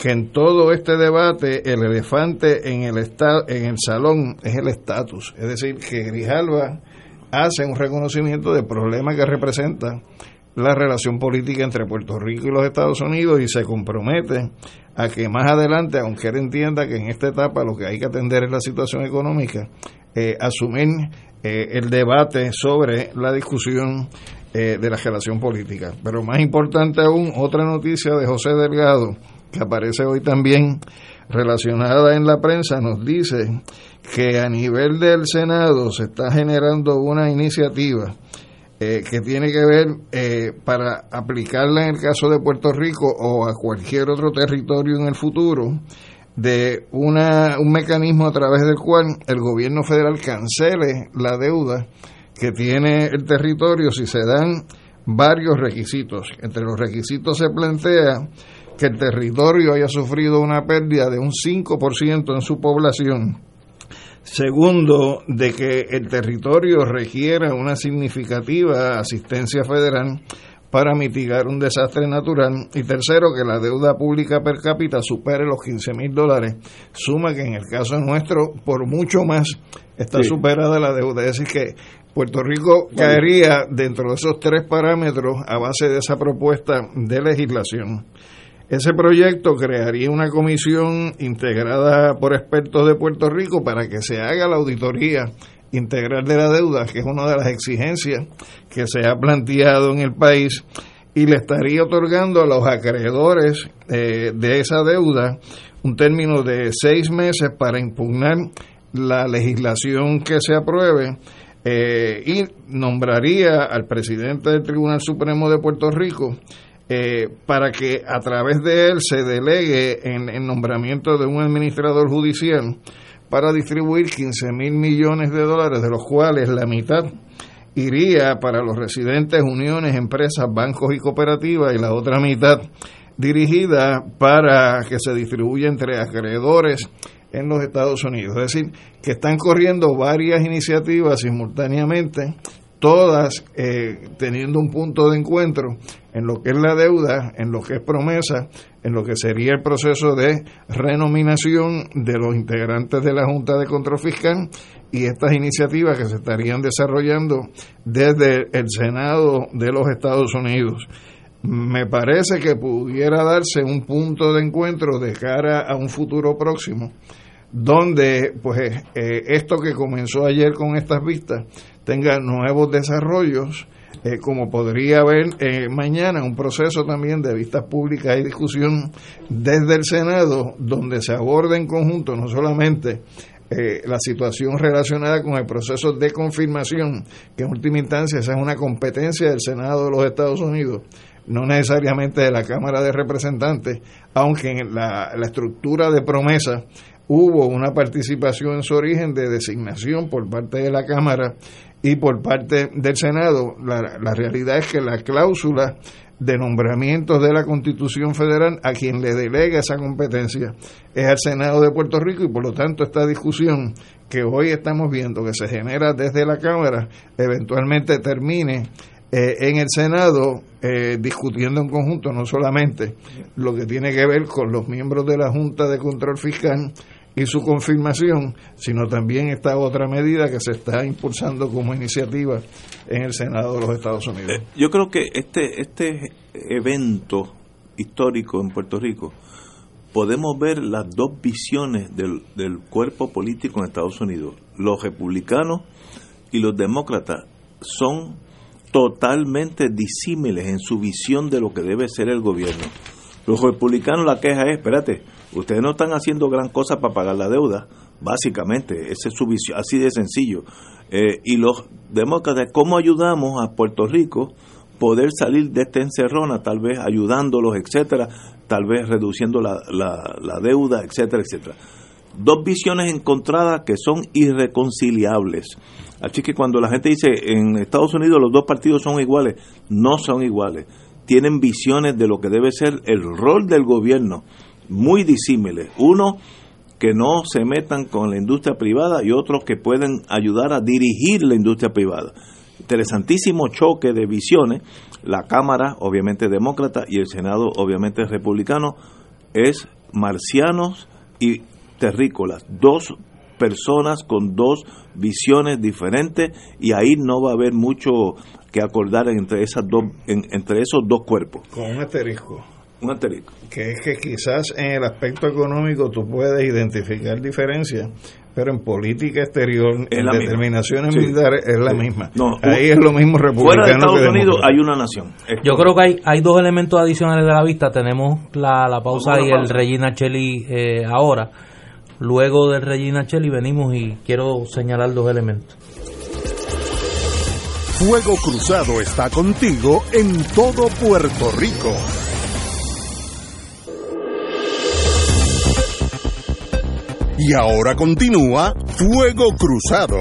que en todo este debate el elefante en el en el salón es el estatus, es decir, que Grijalva hace un reconocimiento del problema que representa la relación política entre Puerto Rico y los Estados Unidos y se compromete a que más adelante, aunque él entienda que en esta etapa lo que hay que atender es la situación económica, eh, asumir eh, el debate sobre la discusión eh, de la relación política. Pero más importante aún, otra noticia de José Delgado, que aparece hoy también relacionada en la prensa, nos dice que a nivel del Senado se está generando una iniciativa que tiene que ver para aplicarla en el caso de Puerto Rico o a cualquier otro territorio en el futuro de una, un mecanismo a través del cual el gobierno federal cancele la deuda que tiene el territorio si se dan varios requisitos. Entre los requisitos se plantea que el territorio haya sufrido una pérdida de un 5% en su población. Segundo, de que el territorio requiera una significativa asistencia federal para mitigar un desastre natural. Y tercero, que la deuda pública per cápita supere los 15 mil dólares. Suma que en el caso nuestro, por mucho más, está superada la deuda. Es decir, que Puerto Rico caería dentro de esos tres parámetros a base de esa propuesta de legislación. Ese proyecto crearía una comisión integrada por expertos de Puerto Rico para que se haga la auditoría integral de la deuda, que es una de las exigencias que se ha planteado en el país, y le estaría otorgando a los acreedores eh, de esa deuda un término de seis meses para impugnar la legislación que se apruebe eh, y nombraría al presidente del Tribunal Supremo de Puerto Rico eh, para que a través de él se delegue en el nombramiento de un administrador judicial para distribuir 15 mil millones de dólares, de los cuales la mitad iría para los residentes, uniones, empresas, bancos y cooperativas y la otra mitad dirigida para que se distribuya entre acreedores en los Estados Unidos. Es decir, que están corriendo varias iniciativas simultáneamente todas eh, teniendo un punto de encuentro en lo que es la deuda, en lo que es promesa, en lo que sería el proceso de renominación de los integrantes de la Junta de Control Fiscal y estas iniciativas que se estarían desarrollando desde el Senado de los Estados Unidos. Me parece que pudiera darse un punto de encuentro de cara a un futuro próximo donde pues eh, esto que comenzó ayer con estas vistas tenga nuevos desarrollos, eh, como podría haber eh, mañana un proceso también de vistas públicas y discusión desde el Senado, donde se aborde en conjunto no solamente eh, la situación relacionada con el proceso de confirmación, que en última instancia esa es una competencia del Senado de los Estados Unidos, no necesariamente de la Cámara de Representantes, aunque en la, la estructura de promesa hubo una participación en su origen de designación por parte de la Cámara y por parte del Senado. La, realidad es que la cláusula de nombramientos de la Constitución Federal, a quien le delega esa competencia es al Senado de Puerto Rico y por lo tanto esta discusión que hoy estamos viendo que se genera desde la Cámara eventualmente termine eh, en el Senado eh, discutiendo en conjunto no solamente lo que tiene que ver con los miembros de la Junta de Control Fiscal y su confirmación, sino también esta otra medida que se está impulsando como iniciativa en el Senado de los Estados Unidos. Eh, yo creo que este, este evento histórico en Puerto Rico, podemos ver las dos visiones del, del cuerpo político en Estados Unidos. Los republicanos y los demócratas son totalmente disímiles en su visión de lo que debe ser el gobierno. Los republicanos la queja es, espérate, ustedes no están haciendo gran cosa para pagar la deuda, básicamente, esa es su visión, así de sencillo. Eh, y los demócratas, ¿cómo ayudamos a Puerto Rico poder salir de esta encerrona, tal vez ayudándolos, etcétera, tal vez reduciendo la, la, la deuda, etcétera, etcétera? Dos visiones encontradas que son irreconciliables. Así que cuando la gente dice en Estados Unidos los dos partidos son iguales, no son iguales. Tienen visiones de lo que debe ser el rol del gobierno muy disímiles. Uno, que no se metan con la industria privada y otros que pueden ayudar a dirigir la industria privada. Interesantísimo choque de visiones. La Cámara, obviamente demócrata, y el Senado, obviamente republicano, es marcianos y terrícolas. Dos personas con dos visiones diferentes y ahí no va a haber mucho que acordar entre esas dos entre esos dos cuerpos con un asterisco un asterisco que es que quizás en el aspecto económico tú puedes identificar diferencias pero en política exterior en determinaciones militares es la misma. Ahí es lo mismo republicano fuera de Estados Unidos hay una nación. Yo creo que hay, hay dos elementos adicionales de la vista. Tenemos la, la pausa y el Regina Cheli eh, ahora. Luego de Regina Cheli venimos y quiero señalar dos elementos. Fuego Cruzado está contigo en todo Puerto Rico. Y ahora continúa Fuego Cruzado.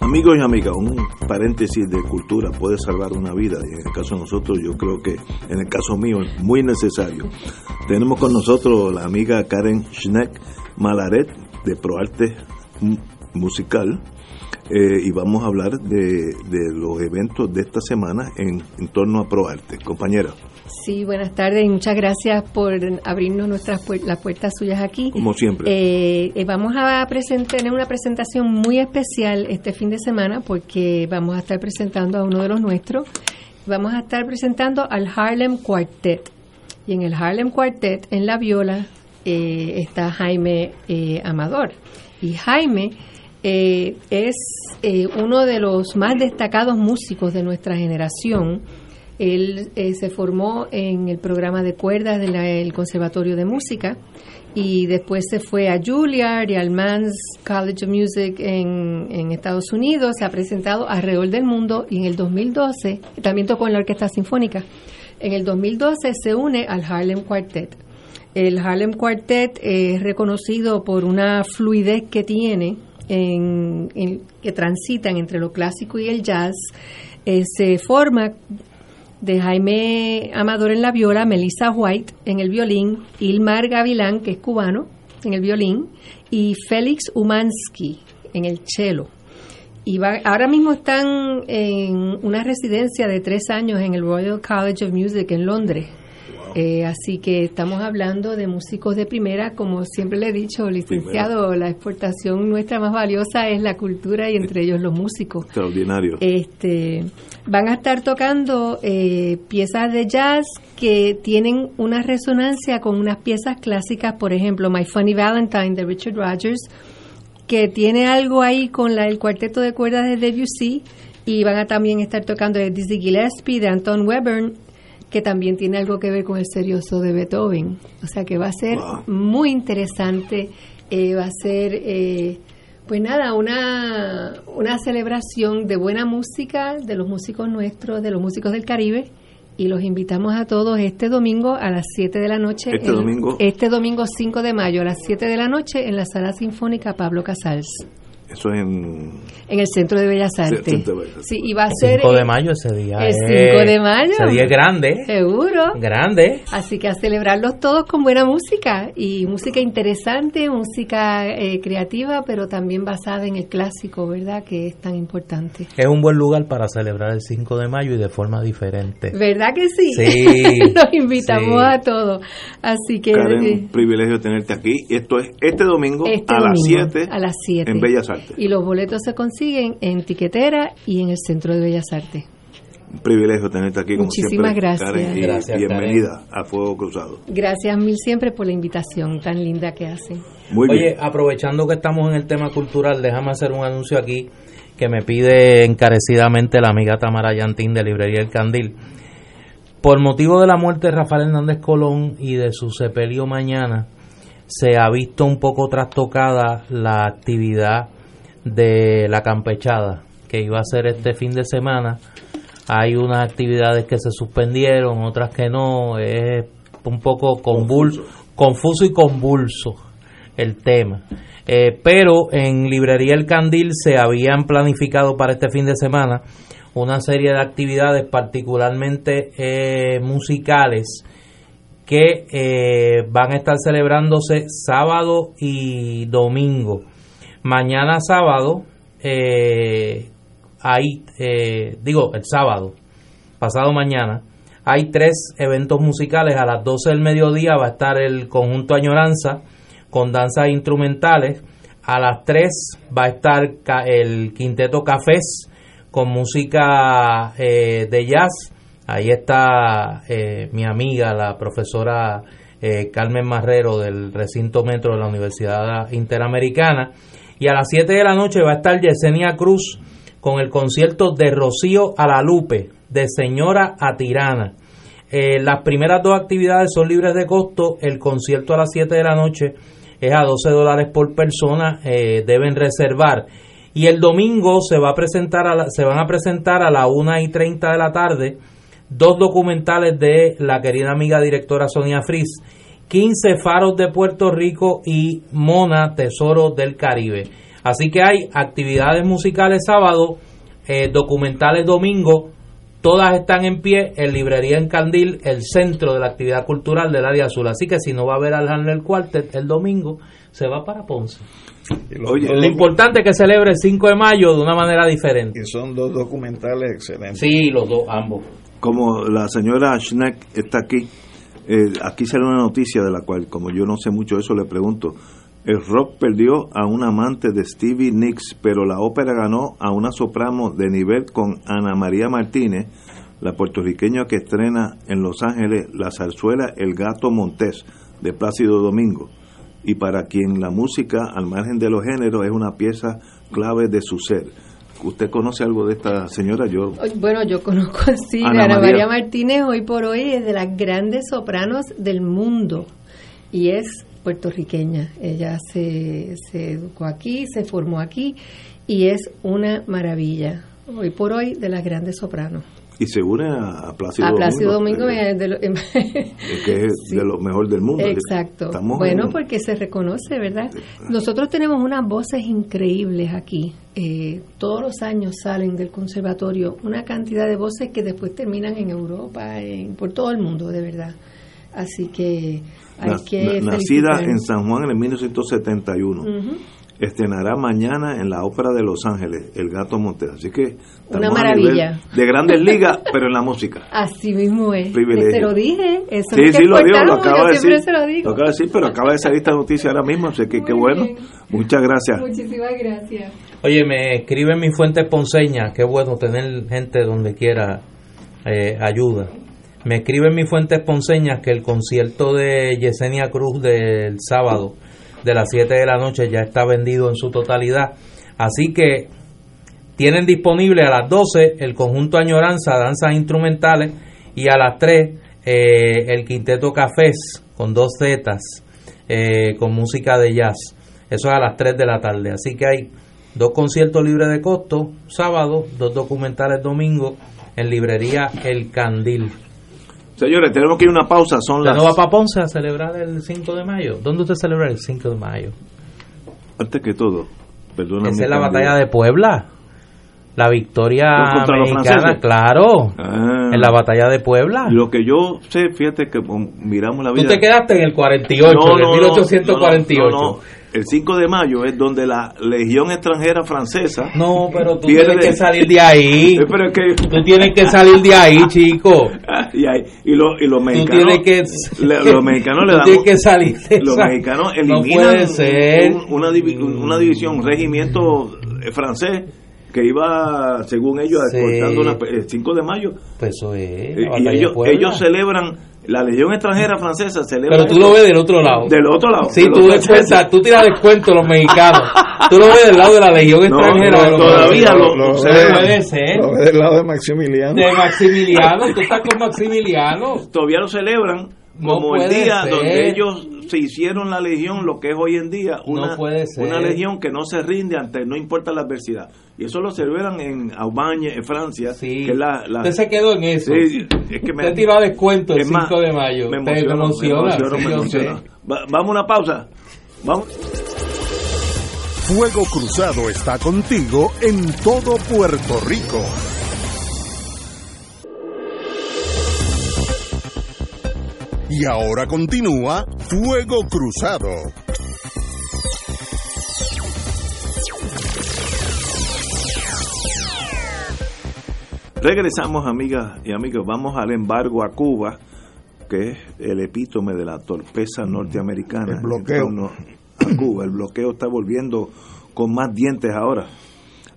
Amigos y amigas, un paréntesis de cultura puede salvar una vida y en el caso de nosotros yo creo que en el caso mío es muy necesario. Tenemos con nosotros la amiga Karen Schneck Malaret de ProArte Musical eh, y vamos a hablar de, los eventos de esta semana en, en torno a ProArte. Compañera. Sí, buenas tardes y muchas gracias por abrirnos nuestras las puertas suyas aquí. Como siempre. Eh, eh, vamos a tener una presentación muy especial este fin de semana porque vamos a estar presentando a uno de los nuestros. Vamos a estar presentando al Harlem Quartet. Y en el Harlem Quartet, en la viola, eh, está Jaime Amador. Y Jaime es uno de los más destacados músicos de nuestra generación él eh, se formó en el programa de cuerdas del Conservatorio de Música y después se fue a Juilliard y al Man's College of Music en, Estados Unidos. Se ha presentado alrededor del mundo y en el 2012 también tocó en la Orquesta Sinfónica. En el 2012 se une al Harlem Quartet. El Harlem Quartet es reconocido por una fluidez que tiene, en, que transitan entre lo clásico y el jazz. Eh, se forma de Jaime Amador en la viola, Melissa White en el violín, Ilmar Gavilán, que es cubano, en el violín, y Félix Umansky en el cello. Y ahora mismo están en una residencia de tres años en el Royal College of Music en Londres. Eh, así que estamos hablando de músicos de primera, como siempre le he dicho, licenciado, la exportación nuestra más valiosa es la cultura y entre ellos los músicos. Extraordinario. Este, van a estar tocando eh, piezas de jazz que tienen una resonancia con unas piezas clásicas, por ejemplo, My Funny Valentine de Richard Rogers, que tiene algo ahí con la, el cuarteto de cuerdas de Debussy y van a también estar tocando de Dizzy Gillespie, de Anton Webern que también tiene algo que ver con el serioso de Beethoven. O sea que va a ser muy interesante, eh, va a ser, eh, pues nada, una, una celebración de buena música, de los músicos nuestros, de los músicos del Caribe. Y los invitamos a todos este domingo a las 7 de la noche. Este domingo. Este domingo 5 de mayo a las 7 de la noche en la Sala Sinfónica Pablo Casals. Eso es en... En el Centro de Bellas Artes. Centro de Bellas Artes. Sí, y va a ser... 5 de mayo ese día. El es- 5 de mayo. Ese día es grande. Seguro. Grande. Así que a celebrarlos todos con buena música y música interesante, música eh, creativa, pero también basada en el clásico, ¿verdad? Que es tan importante. Es un buen lugar para celebrar el 5 de mayo y de forma diferente. ¿Verdad que sí? Sí, *laughs* Los invitamos sí. a todos. Así que Karen, eh, un privilegio tenerte aquí. Esto es este domingo este a las domingo, 7 a las 7 en Bellas Artes. Y los boletos se consiguen en Tiquetera y en el Centro de Bellas Artes. Un privilegio tenerte aquí como Muchísimas siempre. gracias. Karen, y Gracias, bienvenida a Fuego Cruzado. Gracias mil siempre por la invitación tan linda que hacen. Muy Oye, bien. aprovechando que estamos en el tema cultural, déjame hacer un anuncio aquí que me pide encarecidamente la amiga Tamara Yantín de Librería El Candil. Por motivo de la muerte de Rafael Hernández Colón y de su sepelio mañana, se ha visto un poco trastocada la actividad de la campechada que iba a ser este fin de semana. Hay unas actividades que se suspendieron, otras que no. Es un poco convulso, confuso y convulso el tema. Eh, pero en Librería El Candil se habían planificado para este fin de semana una serie de actividades particularmente eh, musicales que eh, van a estar celebrándose sábado y domingo. Mañana sábado eh, hay, eh, digo, el sábado, pasado mañana, hay tres eventos musicales. A las 12 del mediodía va a estar el conjunto Añoranza con danzas instrumentales. A las 3 va a estar el quinteto Cafés con música eh, de jazz. Ahí está eh, mi amiga, la profesora eh, Carmen Marrero del recinto metro de la Universidad Interamericana. Y a las 7 de la noche va a estar Yesenia Cruz con el concierto de Rocío a la Lupe, de Señora a Tirana. Eh, las primeras dos actividades son libres de costo. El concierto a las 7 de la noche es a 12 dólares por persona. eh, deben reservar. Y el domingo se, va a presentar se van a presentar a las 1 y 30 de la tarde dos documentales de la querida amiga directora Sonia Fris. 15 faros de Puerto Rico y Mona, Tesoro del Caribe. Así que hay actividades musicales sábado, eh, documentales domingo, todas están en pie en Librería en Candil, el centro de la actividad cultural del área azul. Así que si no va a ver al Handler Quartet el domingo, se va para Ponce. Oye, Lo importante es que celebre el 5 de mayo de una manera diferente. Y son dos documentales excelentes. Sí, los dos, ambos. como la señora Schneck está aquí, eh, aquí sale una noticia de la cual, como yo no sé mucho de eso, le pregunto. El rock perdió a un amante de Stevie Nicks, pero la ópera ganó a una soprano de nivel con Ana María Martínez, la puertorriqueña que estrena en Los Ángeles la zarzuela El Gato Montés de Plácido Domingo. Y para quien la música, al margen de los géneros, es una pieza clave de su ser. ¿Usted conoce algo de esta señora? Yo Bueno, yo conozco sí, Ana Ana, María. María Martínez hoy por hoy es de las grandes sopranos del mundo y es puertorriqueña. Ella se, se educó aquí, se formó aquí y es una maravilla. Hoy por hoy de las grandes sopranos. Y se une a, a Plácido A Plácido Domingo, Domingo eh, es de lo- *laughs* que es Sí. de lo mejor del mundo. Exacto. Bueno, en- porque se reconoce, ¿verdad? Nosotros tenemos unas voces increíbles aquí. Eh, todos los años salen del conservatorio una cantidad de voces que después terminan en Europa, en, por todo el mundo, de verdad. Así que hay na- que na- nacida en San Juan en el 1971. Ujú. Estrenará mañana en la Ópera de Los Ángeles, El Gato Montes. Así que Una maravilla. de grandes *laughs* ligas, pero en la música. Así mismo es. Privilegio. Te lo dije. Eso Sí, es sí, lo digo, lo acabo de decir. se lo digo. Lo acabo de decir, pero acaba de salir esta noticia ahora mismo, así que qué bueno. bien. Muchas gracias. Muchísimas gracias. Oye, me escriben mis fuentes ponceñas, qué bueno tener gente donde quiera eh, ayuda. Me escriben mis fuentes ponceñas que el concierto de Yesenia Cruz del sábado de las 7 de la noche ya está vendido en su totalidad. Así que tienen disponible a las 12 el conjunto Añoranza, danzas instrumentales, y a las 3 eh, el quinteto Cafés con dos zetas eh, con música de jazz. Eso es a las 3 de la tarde. Así que hay dos conciertos libres de costo sábado, dos documentales domingo en librería El Candil. Señores, tenemos que ir a una pausa. Son ¿Usted las. no va para Ponce a celebrar el 5 de mayo? ¿Dónde usted celebra el 5 de mayo? Antes que todo, Perdona Esa es la batalla de Puebla. La victoria ¿Contra los mexicana, claro. Ah. En la batalla de Puebla. Lo que yo sé, fíjate que miramos la Tú vida. te quedaste en el 48, No, en no, el no, 1848. no, no, no. El 5 de mayo es donde la Legión extranjera francesa. No, pero tú Pierde. tienes que salir de ahí. *laughs* Pero es que. Tú tienes que salir de ahí, chico. *laughs* y, ahí- y, lo- y los Tú mexicanos. tienes que, *laughs* le- los mexicanos le damos. tienes que salir de los esa- mexicanos No eliminan puede ser. un- una, divi- una división, un regimiento eh, francés que iba, según ellos, Sí. exportando el 5 de mayo. Pues eso es. Eh, y ellos, ellos celebran, la Legión extranjera francesa celebra. Pero tú lo ves del otro lado. del otro lado. Sí, tú descuentas, tú tiras descuento los mexicanos. Tú lo ves del lado de la legión extranjera. no, todavía lo- lo, se ve- ve- puede ser. lo ve del lado de Maximiliano. De Maximiliano, tú estás con Maximiliano. todavía lo celebran No como el día ser. donde ellos se hicieron la legión, lo que es hoy en día una, No puede ser. una legión que no se rinde ante, no importa la adversidad. Y eso lo celebran en Aubagne, en Francia, Sí. que es la, la- Usted se quedó en eso. Sí, es que me, Usted tiró a descuento el es más, 5 de mayo. Me Te emociona. Va- vamos a una pausa. Vamos. Fuego Cruzado está contigo en todo Puerto Rico. Y ahora continúa Fuego Cruzado. Regresamos, amigas y amigos. Vamos al embargo a Cuba, que es el epítome de la torpeza norteamericana. El bloqueo. A Cuba. El bloqueo está volviendo con más dientes ahora.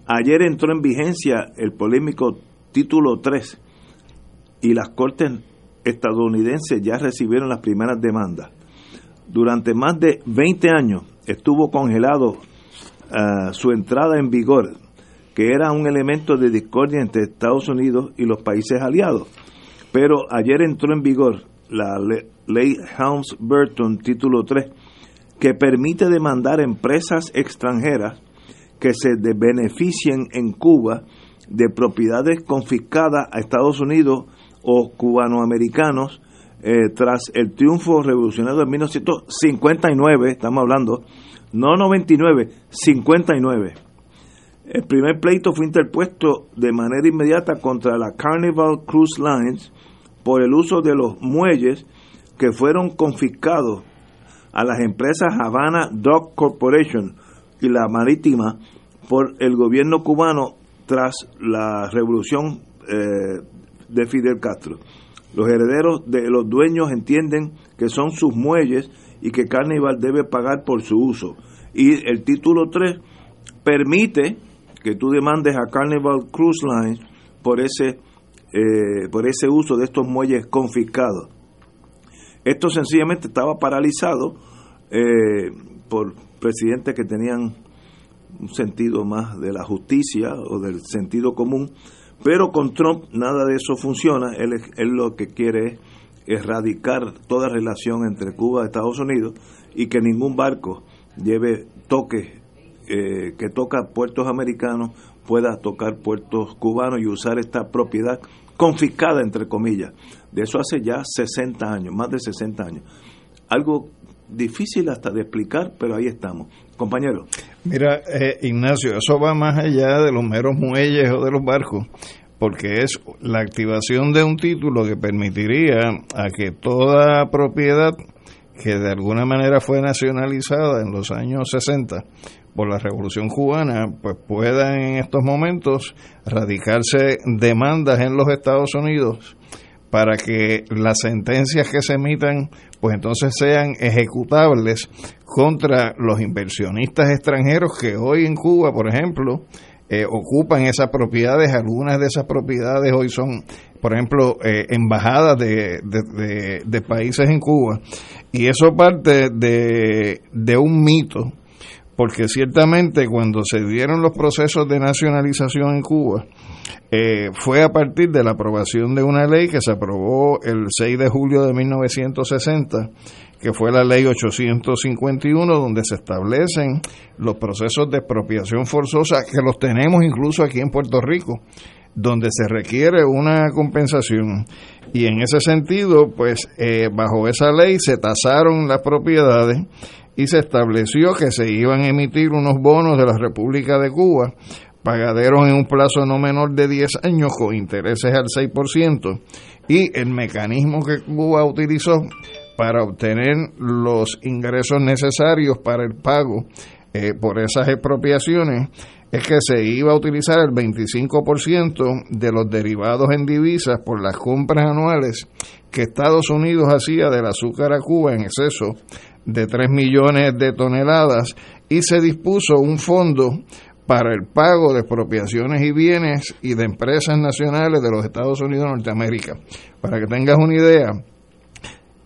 Ayer entró en vigencia el polémico título 3 y las cortes estadounidenses ya recibieron las primeras demandas. Durante más de 20 años estuvo congelado ah, su entrada en vigor, que era un elemento de discordia entre Estados Unidos y los países aliados. Pero ayer entró en vigor la le- ley Helms-Burton, título 3, que permite demandar empresas extranjeras que se beneficien en Cuba de propiedades confiscadas a Estados Unidos o cubanoamericanos eh, tras el triunfo revolucionario de 1959, estamos hablando, no 99, 59. El primer pleito fue interpuesto de manera inmediata contra la Carnival Cruise Lines por el uso de los muelles que fueron confiscados a las empresas Havana Dock Corporation y la Marítima por el gobierno cubano tras la revolución eh, de Fidel Castro. Los herederos de los dueños entienden que son sus muelles y que Carnival debe pagar por su uso. Y el título 3 permite que tú demandes a Carnival Cruise Lines por ese, eh, por ese uso de estos muelles confiscados. Esto sencillamente estaba paralizado eh, por presidentes que tenían un sentido más de la justicia o del sentido común, pero con Trump nada de eso funciona. Él, él lo que quiere es erradicar toda relación entre Cuba y Estados Unidos y que ningún barco lleve toques eh, que toca puertos americanos pueda tocar puertos cubanos y usar esta propiedad confiscada, entre comillas. De eso hace ya 60 años, más de 60 años. Algo difícil hasta de explicar, pero ahí estamos. Compañero. Mira, eh, Ignacio, eso va más allá de los meros muelles o de los barcos, porque es la activación de un título que permitiría a que toda propiedad que de alguna manera fue nacionalizada en los años 60 por la Revolución Cubana, pues pueda en estos momentos radicarse demandas en los Estados Unidos para que las sentencias que se emitan pues entonces sean ejecutables contra los inversionistas extranjeros que hoy en Cuba, por ejemplo, eh, ocupan esas propiedades. Algunas de esas propiedades hoy son, por ejemplo, eh, embajadas de, de- de- países en Cuba. Y eso parte de, de un mito, porque ciertamente cuando se dieron los procesos de nacionalización en Cuba, eh, fue a partir de la aprobación de una ley que se aprobó el 6 de julio de 1960, que fue la ley 851, donde se establecen los procesos de expropiación forzosa, que los tenemos incluso aquí en Puerto Rico, donde se requiere una compensación. Y en ese sentido, pues eh, bajo esa ley se tasaron las propiedades y se estableció que se iban a emitir unos bonos de la República de Cuba pagaderos en un plazo no menor de 10 años con intereses al 6% y el mecanismo que Cuba utilizó para obtener los ingresos necesarios para el pago eh, por esas expropiaciones es que se iba a utilizar el 25% de los derivados en divisas por las compras anuales que Estados Unidos hacía del azúcar a Cuba en exceso de 3 millones de toneladas y se dispuso un fondo para el pago de expropiaciones y bienes y de empresas nacionales de los Estados Unidos de Norteamérica. Para que tengas una idea,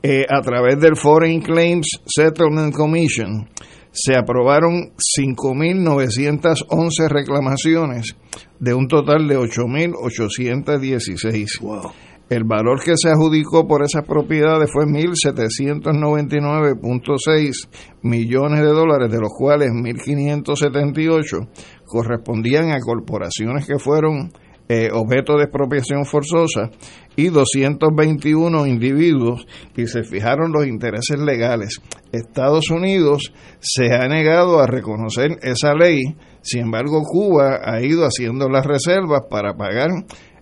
eh, a través del Foreign Claims Settlement Commission, se aprobaron 5.911 reclamaciones de un total de 8.816. Wow. El valor que se adjudicó por esas propiedades fue 1.799.6 millones de dólares, de los cuales 1.578 correspondían a corporaciones que fueron eh, objeto de expropiación forzosa y 221 individuos y se fijaron los intereses legales. Estados Unidos se ha negado a reconocer esa ley, sin embargo Cuba ha ido haciendo las reservas para pagar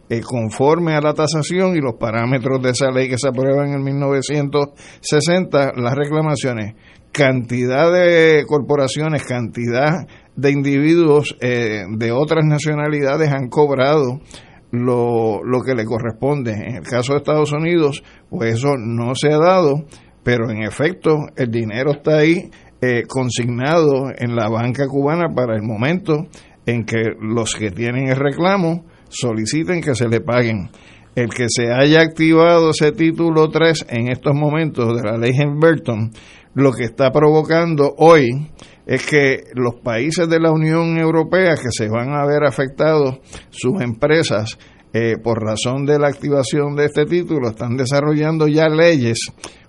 eh, conforme a la tasación y los parámetros de esa ley que se aprueba en el 1960 las reclamaciones. Cantidad de corporaciones, cantidad de individuos eh, de otras nacionalidades han cobrado lo, lo que le corresponde. En el caso de Estados Unidos, pues eso no se ha dado, pero en efecto el dinero está ahí eh, consignado en la banca cubana para el momento en que los que tienen el reclamo soliciten que se le paguen. El que se haya activado ese título 3 en estos momentos de la ley Burton, lo que está provocando hoy es que los países de la Unión Europea que se van a ver afectados, sus empresas, eh, por razón de la activación de este título, están desarrollando ya leyes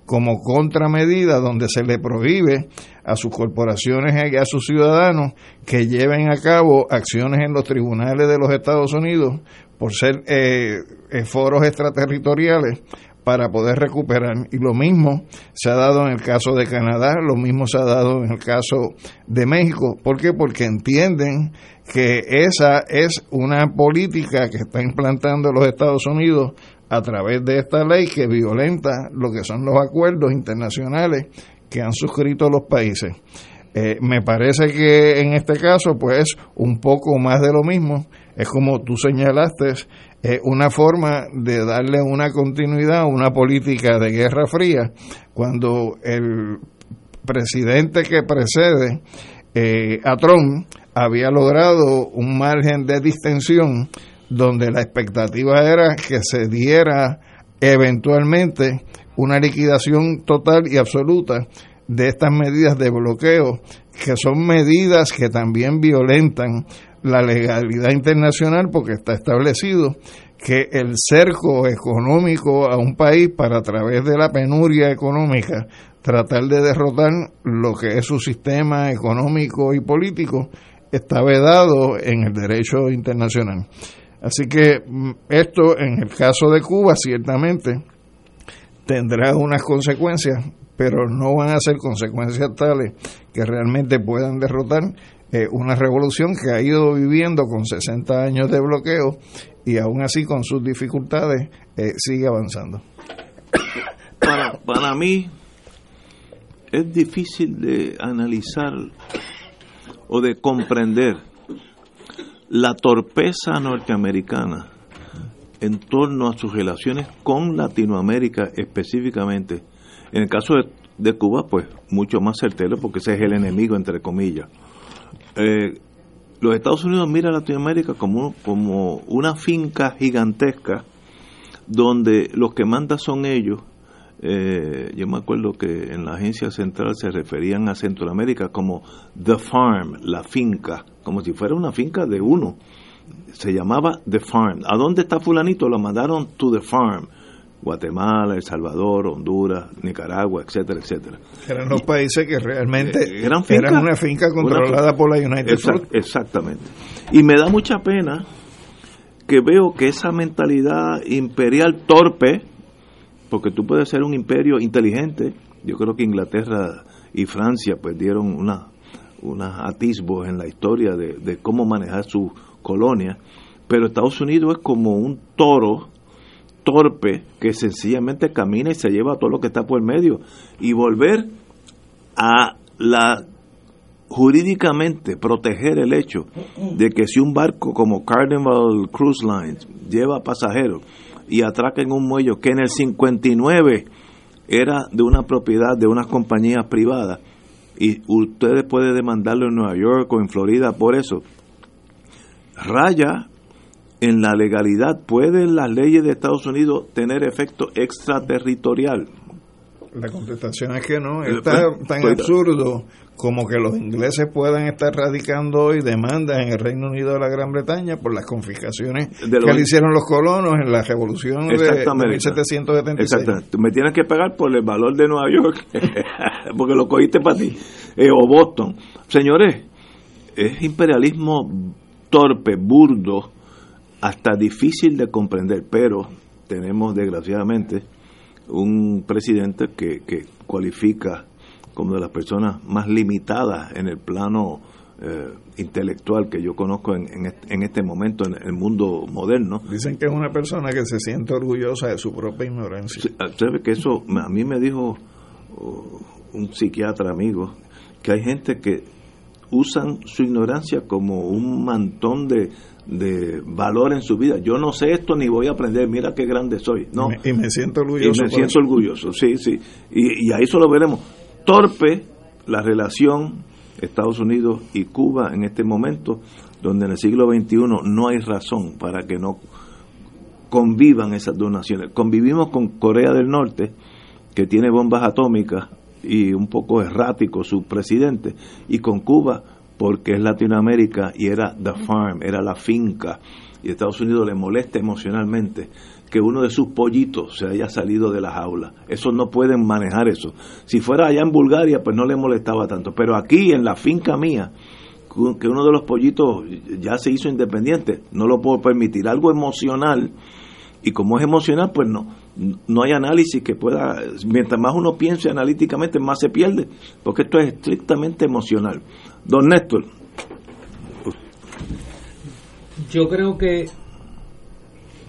como contramedida donde se le prohíbe a sus corporaciones y a sus ciudadanos que lleven a cabo acciones en los tribunales de los Estados Unidos por ser eh, eh, foros extraterritoriales para poder recuperar. Y lo mismo se ha dado en el caso de Canadá, lo mismo se ha dado en el caso de México. ¿Por qué? Porque entienden que esa es una política que está implantando los Estados Unidos a través de esta ley que violenta lo que son los acuerdos internacionales que han suscrito los países. Eh, me parece que en este caso, pues, un poco más de lo mismo. Es como tú señalaste, es una forma de darle una continuidad a una política de guerra fría, cuando el presidente que precede eh, a Trump había logrado un margen de distensión donde la expectativa era que se diera eventualmente una liquidación total y absoluta de estas medidas de bloqueo, que son medidas que también violentan la legalidad internacional porque está establecido que el cerco económico a un país para a través de la penuria económica tratar de derrotar lo que es su sistema económico y político está vedado en el derecho internacional. Así que mm, esto en el caso de Cuba ciertamente tendrá unas consecuencias, pero no van a ser consecuencias tales que realmente puedan derrotar eh, una revolución que ha ido viviendo con 60 años de bloqueo y aún así con sus dificultades eh, sigue avanzando. Para, para mí es difícil de analizar o de comprender la torpeza norteamericana en torno a sus relaciones con Latinoamérica específicamente. En el caso de, Cuba, pues mucho más certero porque ese es el enemigo, entre comillas eh, los Estados Unidos miran a Latinoamérica como, como una finca gigantesca donde los que mandan son ellos. Eh, yo me acuerdo que en la agencia central se referían a Centroamérica como The Farm, la finca, como si fuera una finca de uno. Se llamaba The Farm. ¿A dónde está fulanito? Lo mandaron to The Farm. Guatemala, El Salvador, Honduras, Nicaragua, etcétera, etcétera. Eran los países que realmente Eh, eran, una finca controlada por la United Exact- Fruit. Exactamente. Y me da mucha pena que veo que esa mentalidad imperial torpe, porque tú puedes ser un imperio inteligente, yo creo que Inglaterra y Francia pues dieron una, unos atisbos en la historia de, de cómo manejar su colonia, pero Estados Unidos es como un toro torpe que sencillamente camina y se lleva todo lo que está por el medio. Y volver a la jurídicamente proteger el hecho de que si un barco como Carnival Cruise Lines lleva pasajeros y atraca en un muelle que en el 59 era de una propiedad de unas compañías privadas y ustedes pueden demandarlo en Nueva York o en Florida por eso, raya en la legalidad. ¿Pueden las leyes de Estados Unidos tener efecto extraterritorial? La contestación es que no. Es tan, tan absurdo como que los ingleses puedan estar radicando hoy demandas en el Reino Unido de la Gran Bretaña por las confiscaciones que le hicieron los colonos en la revolución de, 1776. Exactamente. Me tienes que pagar por el valor de Nueva York, *laughs* porque lo cogiste para ti, eh, o Boston. Señores, es imperialismo torpe, burdo, hasta difícil de comprender, pero tenemos desgraciadamente un presidente que, que cualifica como de las personas más limitadas en el plano eh, intelectual que yo conozco en, en, este momento en el mundo moderno. Dicen que es una persona que se siente orgullosa de su propia ignorancia. Ah, ¿Sabe que eso a mí me dijo oh, un psiquiatra amigo que hay gente que usan su ignorancia como un mantón de, de valor en su vida. Yo no sé esto ni voy a aprender, mira qué grande soy. No. Y me, siento orgulloso. Y me siento orgulloso, sí, sí. Y, y ahí solo veremos torpe la relación Estados Unidos y Cuba en este momento, donde en el siglo XXI no hay razón para que no convivan esas dos naciones. Convivimos con Corea del Norte, que tiene bombas atómicas y un poco errático su presidente, y con Cuba, porque es Latinoamérica y era the farm, era la finca, y Estados Unidos le molesta emocionalmente que uno de sus pollitos se haya salido de la jaula. Eso no pueden manejar eso. Si fuera allá en Bulgaria, pues no le molestaba tanto. Pero aquí, en la finca mía, que uno de los pollitos ya se hizo independiente, no lo puedo permitir. Algo emocional, y como es emocional, pues no, no hay análisis que pueda, mientras más uno piense analíticamente, más se pierde, porque esto es estrictamente emocional. Don Néstor. Yo creo que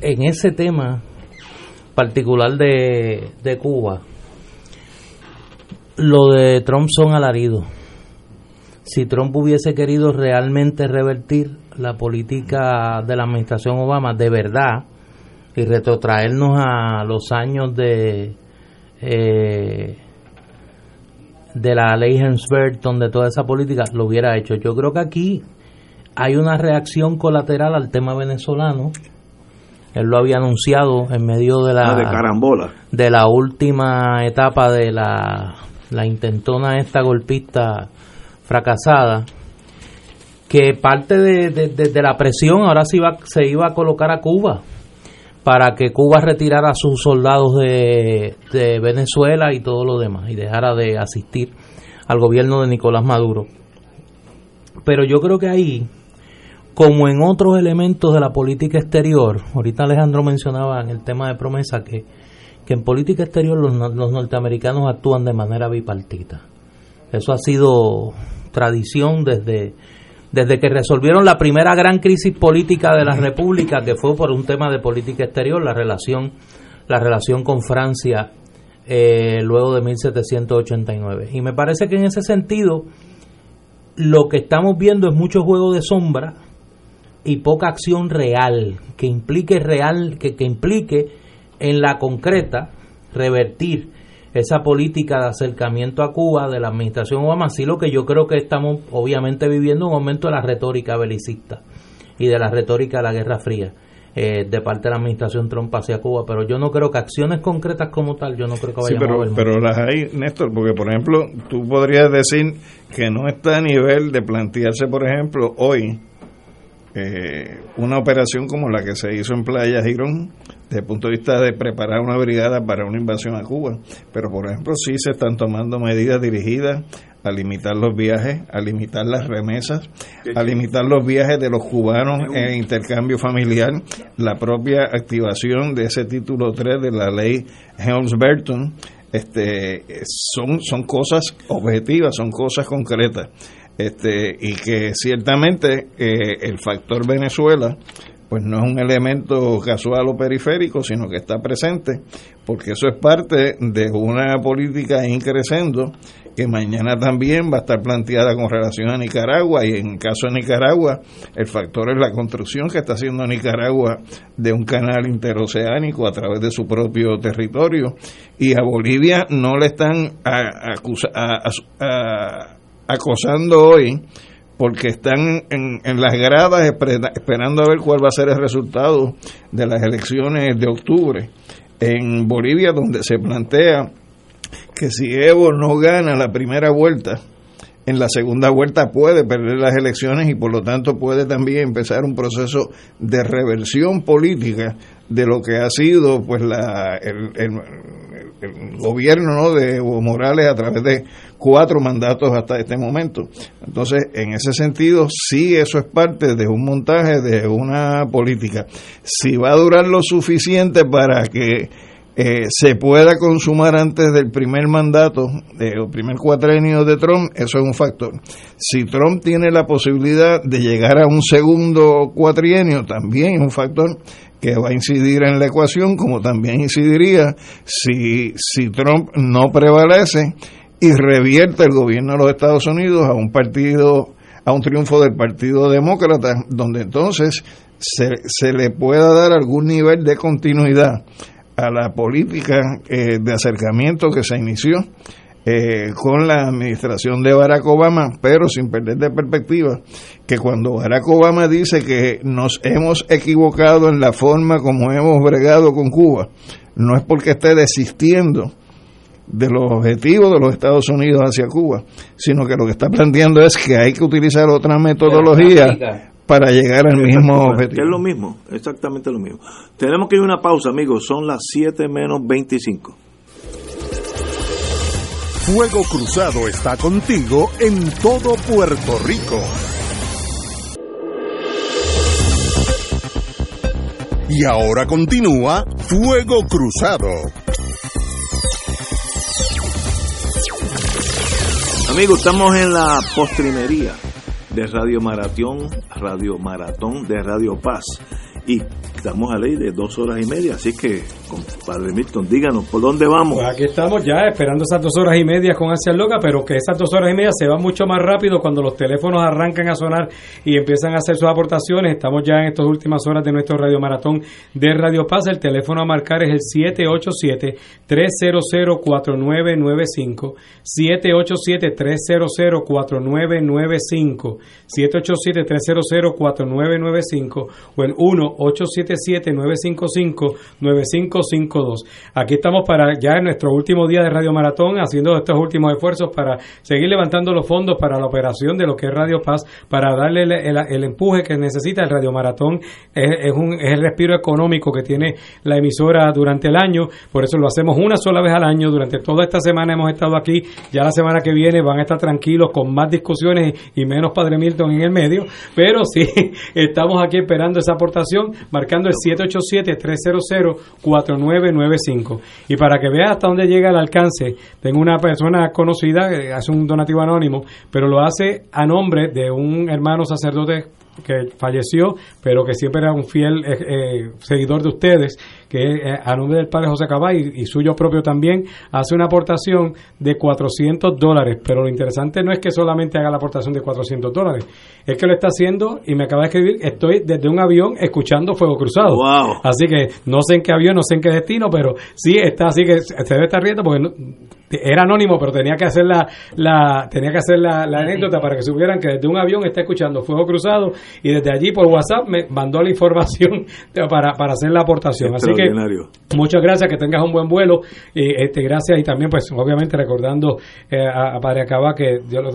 en ese tema particular de, de Cuba, lo de Trump son alaridos. Si Trump hubiese querido realmente revertir la política de la administración Obama de verdad y retrotraernos a los años de eh, de la ley Hensberton, de toda esa política, lo hubiera hecho. Yo creo que aquí hay una reacción colateral al tema venezolano. Él lo había anunciado en medio de la ah, de, la última etapa de la, la intentona esta golpista fracasada que parte de, de, la presión ahora se iba, se iba a colocar a Cuba para que Cuba retirara a sus soldados de, de Venezuela y todo lo demás y dejara de asistir al gobierno de Nicolás Maduro. Pero yo creo que ahí como en otros elementos de la política exterior, ahorita Alejandro mencionaba en el tema de promesa que, que en política exterior los, los norteamericanos actúan de manera bipartita. Eso ha sido tradición desde, desde que resolvieron la primera gran crisis política de la República, que fue por un tema de política exterior, la relación, la relación con Francia eh, luego de 1789. Y me parece que en ese sentido lo que estamos viendo es mucho juego de sombra y poca acción real que implique real que, que implique en la concreta revertir esa política de acercamiento a Cuba de la administración Obama, así lo que yo creo que estamos obviamente viviendo un momento de la retórica belicista y de la retórica de la Guerra Fría eh, de parte de la administración Trump hacia Cuba, pero yo no creo que acciones concretas como tal, yo no creo que vaya pero, a Pero las hay, Néstor, porque por ejemplo, tú podrías decir que no está a nivel de plantearse, por ejemplo, hoy eh, una operación como la que se hizo en Playa Girón, desde el punto de vista de preparar una brigada para una invasión a Cuba. Pero, por ejemplo, sí se están tomando medidas dirigidas a limitar los viajes, a limitar las remesas, a limitar los viajes de los cubanos en intercambio familiar, la propia activación de ese título 3 de la ley Helms-Burton, este, son, son cosas objetivas, son cosas concretas. Este, y que ciertamente eh, el factor Venezuela pues no es un elemento casual o periférico, sino que está presente, porque eso es parte de una política increciendo que mañana también va a estar planteada con relación a Nicaragua y en el caso de Nicaragua el factor es la construcción que está haciendo Nicaragua de un canal interoceánico a través de su propio territorio y a Bolivia no le están acosando hoy porque están en, en las gradas esperando a ver cuál va a ser el resultado de las elecciones de octubre en Bolivia, donde se plantea que si Evo no gana la primera vuelta, en la segunda vuelta puede perder las elecciones y por lo tanto puede también empezar un proceso de reversión política de lo que ha sido pues la, el, gobierno ¿no? de Morales a través de cuatro mandatos hasta este momento. Entonces, en ese sentido, sí, eso es parte de un montaje, de una política. Si va a durar lo suficiente para que eh, se pueda consumar antes del primer mandato, el primer cuatrenio de Trump, eso es un factor. Si Trump tiene la posibilidad de llegar a un segundo cuatrienio, también es un factor que va a incidir en la ecuación, como también incidiría si, si Trump no prevalece y revierte el gobierno de los Estados Unidos a un partido, a un triunfo del Partido Demócrata, donde entonces se, se le pueda dar algún nivel de continuidad a la política eh, de acercamiento que se inició eh, con la administración de Barack Obama, pero sin perder de perspectiva que cuando Barack Obama dice que nos hemos equivocado en la forma como hemos bregado con Cuba, no es porque esté desistiendo de los objetivos de los Estados Unidos hacia Cuba, sino que lo que está planteando es que hay que utilizar otra metodología para llegar al mismo objetivo. es lo mismo, exactamente lo mismo. Tenemos que ir a una pausa, amigos, son las 7 menos 25. Fuego Cruzado está contigo en todo Puerto Rico. Y ahora continúa Fuego Cruzado. Amigos, estamos en la postrimería de Radio Maratón, Radio Maratón de Radio Paz. Y estamos a ley de dos horas y media, así que, compadre Milton, díganos, ¿por dónde vamos? Pues aquí estamos ya esperando esas dos horas y media con Asia Loca, pero que esas dos horas y media se van mucho más rápido cuando los teléfonos arrancan a sonar y empiezan a hacer sus aportaciones. Estamos ya en estas últimas horas de nuestro Radio Maratón de Radio Paz. El teléfono a marcar es el 787-300-4995. 787-300-4995. 787-300-4995 o el 1-877-955-9552. Aquí estamos para ya en nuestro último día de Radio Maratón haciendo estos últimos esfuerzos para seguir levantando los fondos para la operación de lo que es Radio Paz, para darle el, empuje que necesita el Radio Maratón. Es, un, es el respiro económico que tiene la emisora durante el año, por eso lo hacemos una sola vez al año. Durante toda esta semana hemos estado aquí, ya la semana que viene van a estar tranquilos con más discusiones y menos Padre Milton en el medio, pero sí, *laughs* estamos aquí esperando esa aportación, marcando el 787-300-4995. Y para que veas hasta dónde llega el alcance, tengo una persona conocida que hace un donativo anónimo, pero lo hace a nombre de un hermano sacerdote que falleció, pero que siempre era un fiel eh, eh, seguidor de ustedes, que eh, a nombre del padre José Cabay y, suyo propio también, hace una aportación de 400 dólares. Pero lo interesante no es que solamente haga la aportación de 400 dólares, es que lo está haciendo y me acaba de escribir, estoy desde un avión escuchando Fuego Cruzado. Así que no sé en qué avión, no sé en qué destino, pero sí está así que se debe estar riendo porque no, era anónimo, pero tenía que hacer la, la tenía que hacer la, anécdota para que supieran que desde un avión está escuchando Fuego Cruzado y desde allí por WhatsApp me mandó la información *laughs* para, para hacer la aportación. Así que muchas gracias, que tengas un buen vuelo. Y este gracias y también pues obviamente recordando eh, a, Padre Acaba que Dios lo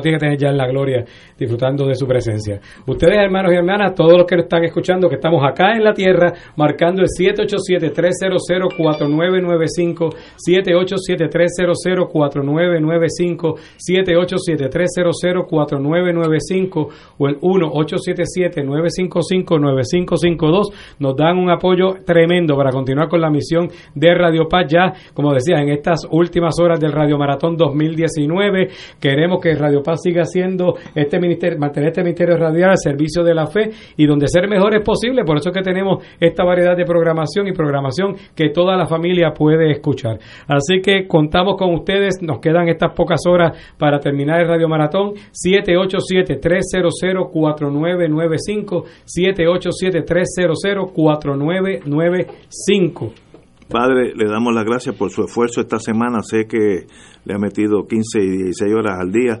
tiene que tener ya en la gloria, disfrutando de su presencia. Ustedes, hermanos y hermanas, todos los que están escuchando, que estamos acá en la tierra, marcando el 787-300-4995, 787-300-4995, 787-300-4995 o el 1-877-955-9552, nos dan un apoyo tremendo para continuar con la misión de Radio Paz ya, como decía, en estas últimas horas del Radio Maratón 2019. Queremos que Radio Paz siga siendo este ministerio, mantener este ministerio radial al servicio de la fe y donde ser mejor es posible. Por eso es que tenemos esta variedad de programación y programación que toda la familia puede escuchar. Así que contamos con ustedes. Nos quedan estas pocas horas para terminar el Radio Maratón. 787-300-4995. 787-300-4995. Padre, le damos las gracias por su esfuerzo esta semana. Sé que le ha metido 15 y 16 horas al día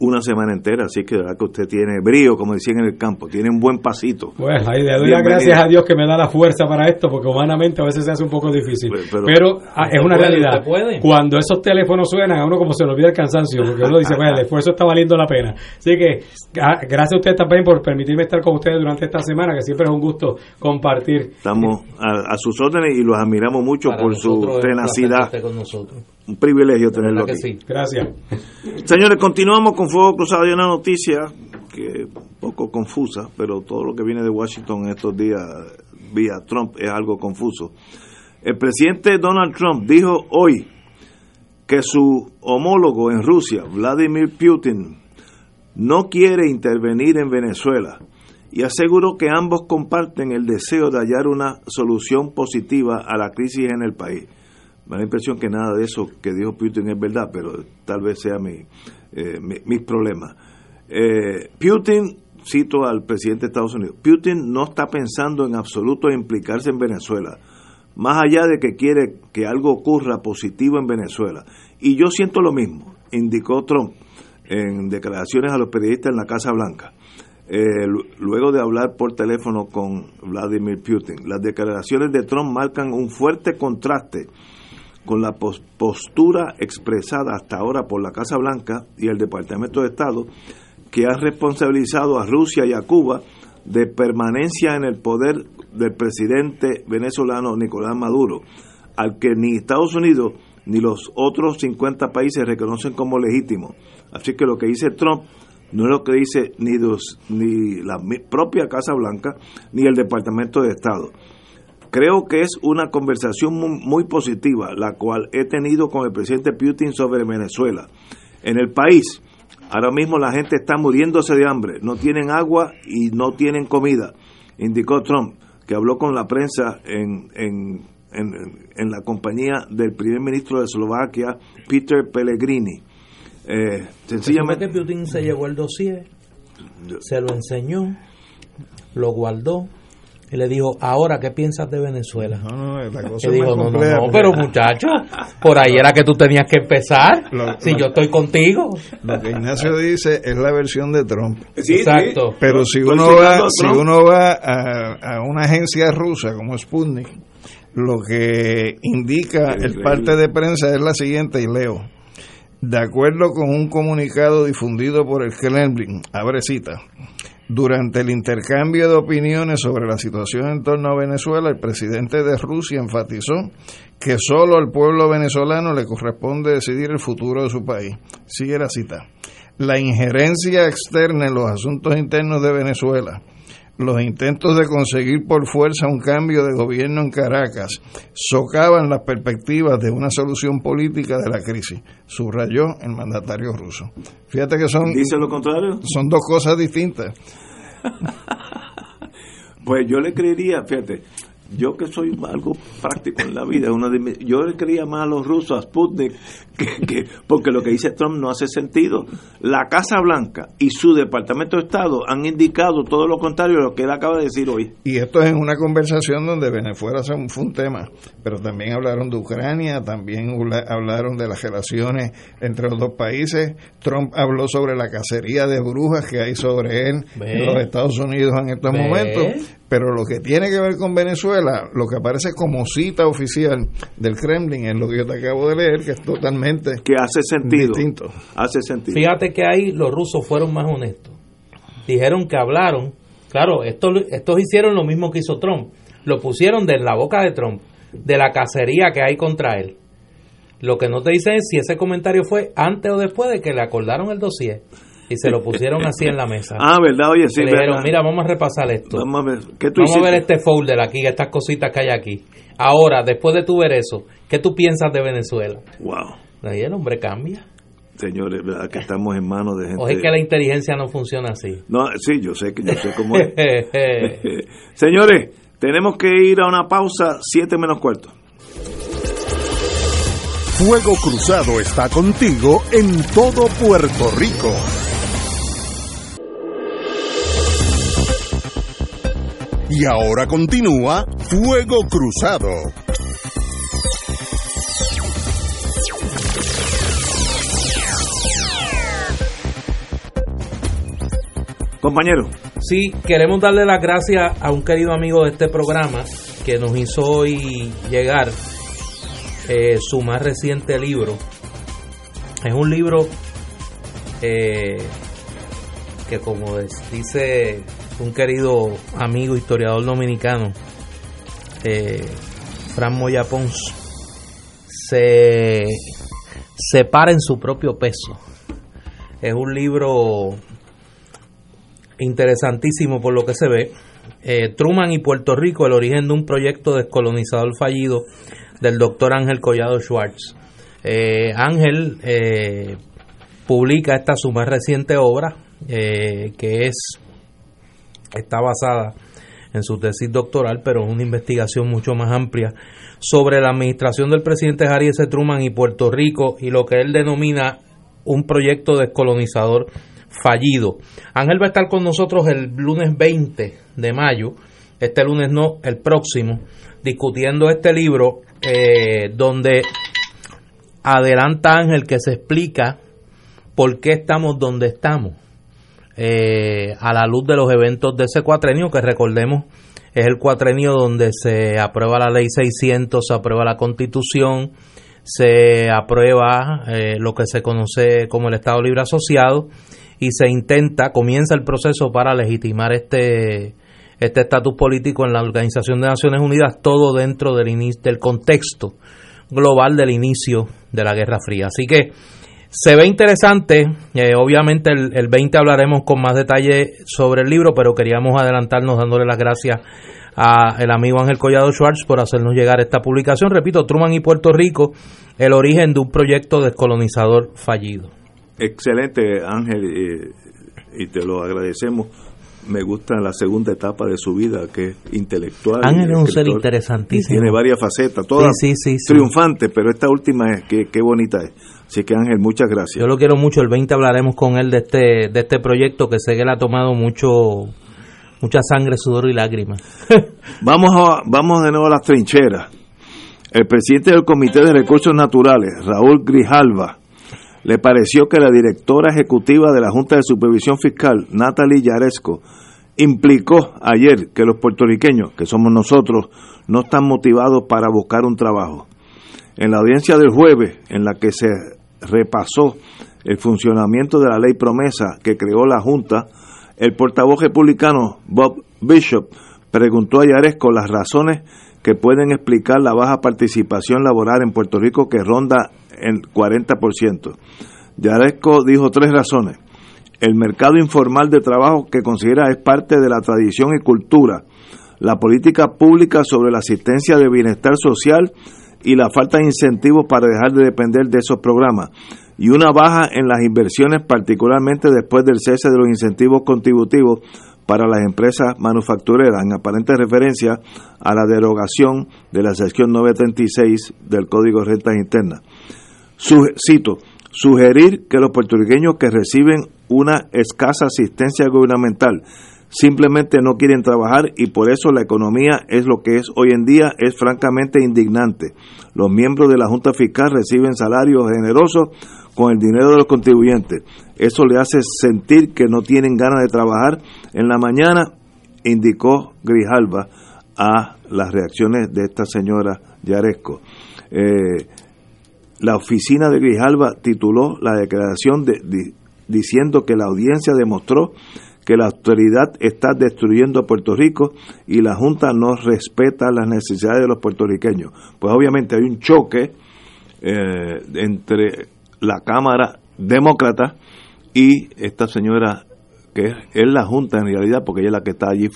una semana entera, así que verdad que usted tiene brío, como decían en el campo, tiene un buen pasito. Pues ahí le doy las gracias a Dios que me da la fuerza para esto, porque humanamente a veces se hace un poco difícil. Pero, ah, es una realidad. Cuando esos teléfonos suenan, a uno como se le olvida el cansancio, porque uno dice, bueno, el esfuerzo está valiendo la pena. Así que ah, gracias a usted también por permitirme estar con ustedes durante esta semana, que siempre es un gusto compartir. Estamos a, sus órdenes y los admiramos mucho por su tenacidad. Un privilegio tenerlo aquí. Gracias. Señores, continuamos con Fuego Cruzado. Hay una noticia que poco confusa, pero todo lo que viene de Washington estos días vía Trump es algo confuso. El presidente Donald Trump dijo hoy que su homólogo en Rusia, Vladimir Putin, no quiere intervenir en Venezuela y aseguró que ambos comparten el deseo de hallar una solución positiva a la crisis en el país. Me da la impresión que nada de eso que dijo Putin es verdad, pero tal vez sea mi, eh, mis problemas. Eh, Putin, cito al presidente de Estados Unidos, Putin no está pensando en absoluto implicarse en Venezuela, más allá de que quiere que algo ocurra positivo en Venezuela. Y yo siento lo mismo, indicó Trump en declaraciones a los periodistas en la Casa Blanca. Eh, luego de hablar por teléfono con Vladimir Putin. Las declaraciones de Trump marcan un fuerte contraste con la postura expresada hasta ahora por la Casa Blanca y el Departamento de Estado, que ha responsabilizado a Rusia y a Cuba de permanencia en el poder del presidente venezolano Nicolás Maduro, al que ni Estados Unidos ni los otros 50 países reconocen como legítimo. Así que lo que dice Trump no es lo que dice ni, ni la propia Casa Blanca ni el Departamento de Estado. Creo que es una conversación muy, positiva la cual he tenido con el presidente Putin sobre Venezuela. En el país, ahora mismo la gente está muriéndose de hambre, no tienen agua y no tienen comida, indicó Trump, que habló con la prensa en, en, en, la compañía del primer ministro de Eslovaquia, Peter Pellegrini. Eh, sencillamente Putin se llevó el dossier, se lo enseñó, lo guardó y le dijo, ahora, ¿qué piensas de Venezuela? No, no, la cosa dijo, no, no, no, pero muchacho, por ahí era que tú tenías que empezar. si yo estoy contigo. Lo que Ignacio dice es la versión de Trump. Exacto. Pero si uno va, si uno va a, a una agencia rusa como Sputnik, lo que indica el parte de prensa es la siguiente, y leo. De acuerdo con un comunicado difundido por el Kremlin, abre cita, durante el intercambio de opiniones sobre la situación en torno a Venezuela, el presidente de Rusia enfatizó que solo al pueblo venezolano le corresponde decidir el futuro de su país. Sigue la cita. La injerencia externa en los asuntos internos de Venezuela, los intentos de conseguir por fuerza un cambio de gobierno en Caracas socavan las perspectivas de una solución política de la crisis, subrayó el mandatario ruso. Fíjate que son... Dice lo contrario. Son dos cosas distintas. *laughs* pues yo le creería, fíjate, yo que soy algo práctico en la vida, una yo le creía más a los rusos, a Sputnik, que, porque lo que dice Trump no hace sentido. La Casa Blanca y su Departamento de Estado han indicado todo lo contrario a lo que él acaba de decir hoy. Y esto es en una conversación donde Venezuela fue un tema, pero también hablaron de Ucrania, también hablaron de las relaciones entre los dos países. Trump habló sobre la cacería de brujas que hay sobre él en los Estados Unidos en estos momentos pero lo que tiene que ver con Venezuela, lo que aparece como cita oficial del Kremlin es lo que yo te acabo de leer, que es totalmente que hace sentido. distinto. Hace sentido. Fíjate que ahí los rusos fueron más honestos. Dijeron que hablaron. Claro, estos, estos hicieron lo mismo que hizo Trump. Lo pusieron de la boca de Trump, de la cacería que hay contra él. Lo que no te dicen es si ese comentario fue antes o después de que le acordaron el dossier y se lo pusieron así en la mesa. *laughs* Ah, ¿verdad? Oye, sí, le dijeron, verdad. mira, vamos a repasar esto. Vamos a ver, ¿qué tú Vamos a ver este folder aquí, estas cositas que hay aquí. Ahora, después de tu ver eso, ¿qué tú piensas de Venezuela? Wow. Ahí el hombre cambia. Señores, ¿verdad? que estamos en manos de gente... O es que la inteligencia no funciona así. No, sí, yo sé que yo sé cómo es. *laughs* *laughs* Señores, tenemos que ir a una pausa, siete menos cuarto. Fuego Cruzado está contigo en todo Puerto Rico. Y ahora continúa Fuego Cruzado. Compañero, Sí, queremos darle las gracias a un querido amigo de este programa que nos hizo hoy llegar eh, su más reciente libro. Es un libro eh, que como dice un querido amigo historiador dominicano, eh, Fran Moya Pons, se, se para en su propio peso. Es un libro interesantísimo por lo que se ve. Eh, Truman y Puerto Rico, el origen de un proyecto descolonizador fallido del doctor Ángel Collado Schwartz. Eh, Ángel publica esta su más reciente obra, que es está basada en su tesis doctoral, pero es una investigación mucho más amplia sobre la administración del presidente Harry S. Truman y Puerto Rico y lo que él denomina un proyecto descolonizador fallido. Ángel va a estar con nosotros el lunes 20 de mayo, este lunes no, el próximo, discutiendo este libro eh, donde adelanta Ángel que se explica por qué estamos donde estamos eh, a la luz de los eventos de ese cuatrenio, que recordemos es el cuatrenio donde se aprueba la ley 600, se aprueba la constitución, se aprueba eh, lo que se conoce como el Estado Libre Asociado y se intenta, comienza el proceso para legitimar este este estatus político en la Organización de Naciones Unidas, todo dentro del, del contexto global del inicio de la Guerra Fría. Así que se ve interesante, eh, obviamente el, el 20 hablaremos con más detalle sobre el libro, pero queríamos adelantarnos dándole las gracias a el amigo Ángel Collado Schwartz por hacernos llegar esta publicación. Repito, Truman y Puerto Rico, el origen de un proyecto descolonizador fallido. excelente Ángel, y te lo agradecemos. Me gusta la segunda etapa de su vida, que es intelectual. Ángel es un ser interesantísimo. Tiene varias facetas, todas Sí, sí, sí, sí. triunfantes, pero esta última es que qué bonita es. Así que Ángel, muchas gracias. Yo lo quiero mucho, el 20 hablaremos con él de este, de este proyecto que sé que le ha tomado mucho mucha sangre, sudor y lágrimas. *laughs* Vamos, a, vamos de nuevo a las trincheras. El presidente del Comité de Recursos Naturales, Raúl Grijalva, le pareció que la directora ejecutiva de la Junta de Supervisión Fiscal, Natalie Yaresco, implicó ayer que los puertorriqueños, que somos nosotros, no están motivados para buscar un trabajo. En la audiencia del jueves, en la que se repasó el funcionamiento de la ley promesa que creó la Junta, el portavoz republicano Bob Bishop preguntó a Yaresco las razones que pueden explicar la baja participación laboral en Puerto Rico que ronda el 40%. Yaresco dijo tres razones. El mercado informal de trabajo que considera es parte de la tradición y cultura, la política pública sobre la asistencia de bienestar social y la falta de incentivos para dejar de depender de esos programas y una baja en las inversiones particularmente después del cese de los incentivos contributivos para las empresas manufactureras en aparente referencia a la derogación de la sección 936 del Código de Rentas Internas. Su- cito, sugerir que los puertorriqueños que reciben una escasa asistencia gubernamental simplemente no quieren trabajar y por eso la economía es lo que es hoy en día es francamente indignante. Los miembros de la Junta Fiscal reciben salarios generosos con el dinero de los contribuyentes. Eso le hace sentir que no tienen ganas de trabajar en la mañana indicó Grijalva a las reacciones de esta señora Yaresco. Eh, la oficina de Grijalva tituló la declaración diciendo que la audiencia demostró que la autoridad está destruyendo a Puerto Rico y la Junta no respeta las necesidades de los puertorriqueños. Pues obviamente hay un choque eh, entre la Cámara Demócrata y esta señora que es, la Junta en realidad, porque ella es la que está allí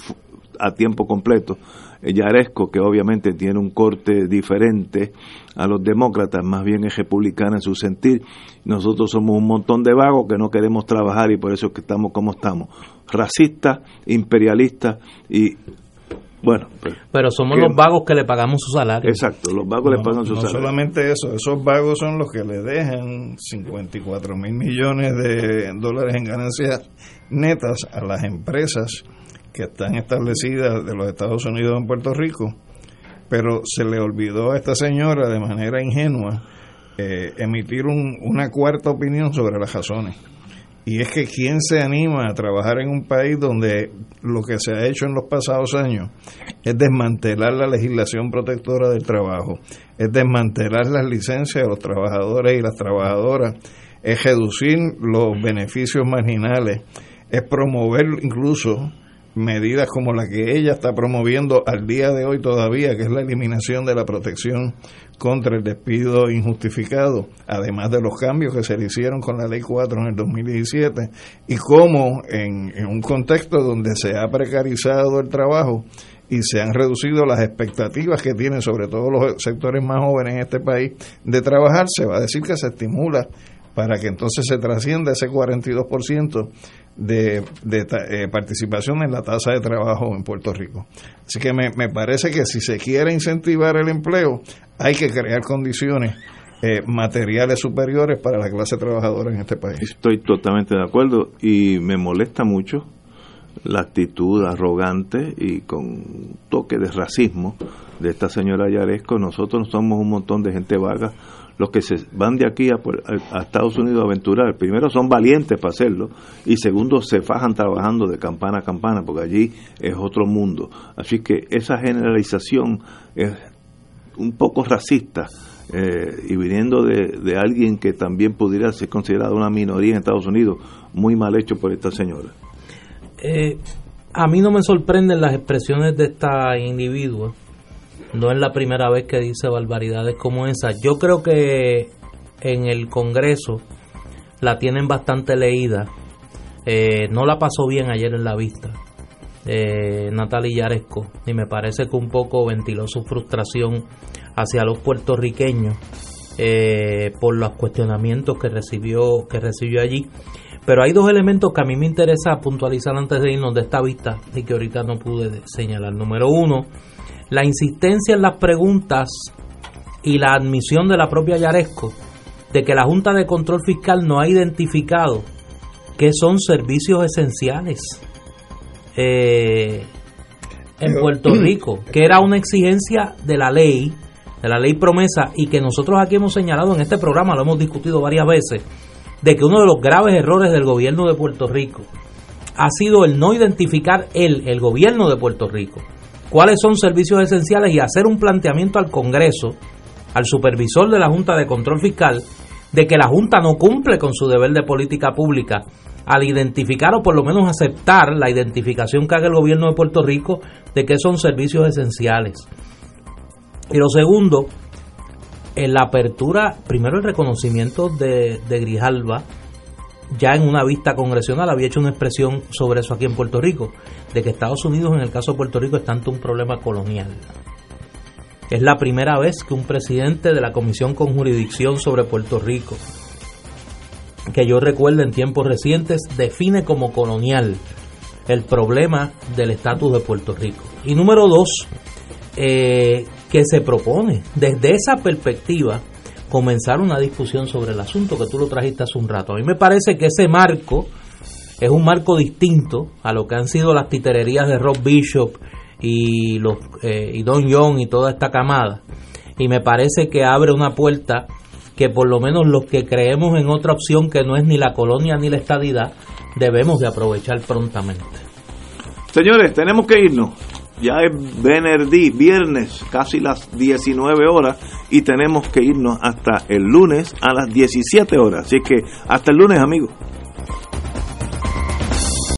a tiempo completo, Yaresco, que obviamente tiene un corte diferente a los demócratas, más bien es republicana en su sentir. Nosotros somos un montón de vagos que no queremos trabajar y por eso es que estamos como estamos. Racistas, imperialistas y bueno, pues, pero somos los vagos que le pagamos su salario. Exacto, los vagos le pagan su salario. No solamente eso, esos vagos son los que le dejan 54 mil millones de dólares en ganancias netas a las empresas que están establecidas de los Estados Unidos en Puerto Rico, pero se le olvidó a esta señora de manera ingenua eh, emitir una cuarta opinión sobre las razones. Y es que quién se anima a trabajar en un país donde lo que se ha hecho en los pasados años es desmantelar la legislación protectora del trabajo, es desmantelar las licencias de los trabajadores y las trabajadoras, es reducir los beneficios marginales, es promover incluso medidas como la que ella está promoviendo al día de hoy todavía, que es la eliminación de la protección contra el despido injustificado, además de los cambios que se le hicieron con la Ley 4 en el 2017, y cómo en, en un contexto donde se ha precarizado el trabajo y se han reducido las expectativas que tienen sobre todo los sectores más jóvenes en este país de trabajar, se va a decir que se estimula para que entonces se trascienda ese 42% de, de eh, participación en la tasa de trabajo en Puerto Rico. Así que me, me, parece que si se quiere incentivar el empleo, hay que crear condiciones eh, materiales superiores para la clase trabajadora en este país. Estoy totalmente de acuerdo y me molesta mucho la actitud arrogante y con toque de racismo de esta señora Yaresco. Nosotros somos un montón de gente vaga los que se van de aquí a, Estados Unidos a aventurar, primero son valientes para hacerlo y segundo se fajan trabajando de campana a campana porque allí es otro mundo. Así que esa generalización es un poco racista eh, y viniendo de, alguien que también pudiera ser considerado una minoría en Estados Unidos, muy mal hecho por esta señora. Eh, a mí no me sorprenden las expresiones de esta individua no es la primera vez que dice barbaridades como esa. Yo creo que en el Congreso la tienen bastante leída. Eh, no la pasó bien ayer en la vista. Eh, Natalia Yaresco y me parece que un poco ventiló su frustración hacia los puertorriqueños eh, por los cuestionamientos que recibió que recibió allí pero hay dos elementos que a mí me interesa puntualizar antes de irnos de esta vista y que ahorita no pude señalar número uno la insistencia en las preguntas y la admisión de la propia Yaresco de que la Junta de Control Fiscal no ha identificado qué son servicios esenciales eh, en Puerto *clears throat* Rico, que era una exigencia de la ley, de la ley promesa, y que nosotros aquí hemos señalado en este programa, lo hemos discutido varias veces, de que uno de los graves errores del gobierno de Puerto Rico ha sido el no identificar el, el gobierno de Puerto Rico cuáles son servicios esenciales y hacer un planteamiento al Congreso, al supervisor de la Junta de Control Fiscal, de que la Junta no cumple con su deber de política pública al identificar o por lo menos aceptar la identificación que haga el gobierno de Puerto Rico de que son servicios esenciales. Y lo segundo, en la apertura, primero el reconocimiento de, de Grijalva, ya en una vista congresional había hecho una expresión sobre eso aquí en Puerto Rico, de que Estados Unidos en el caso de Puerto Rico está ante un problema colonial. Es la primera vez que un presidente de la Comisión con jurisdicción sobre Puerto Rico, que yo recuerdo en tiempos recientes, define como colonial el problema del estatus de Puerto Rico. Y número dos, eh, que se propone desde esa perspectiva comenzar una discusión sobre el asunto que tú lo trajiste hace un rato. A mí me parece que ese marco es un marco distinto a lo que han sido las titererías de Rob Bishop y, los, eh, y Don Young y toda esta camada. Y me parece que abre una puerta que por lo menos los que creemos en otra opción que no es ni la colonia ni la estadidad, debemos de aprovechar prontamente. Señores, tenemos que irnos. Ya es Benerdí, viernes, casi las 19 horas, y tenemos que irnos hasta el lunes a las 17 horas. Así que hasta el lunes, amigos.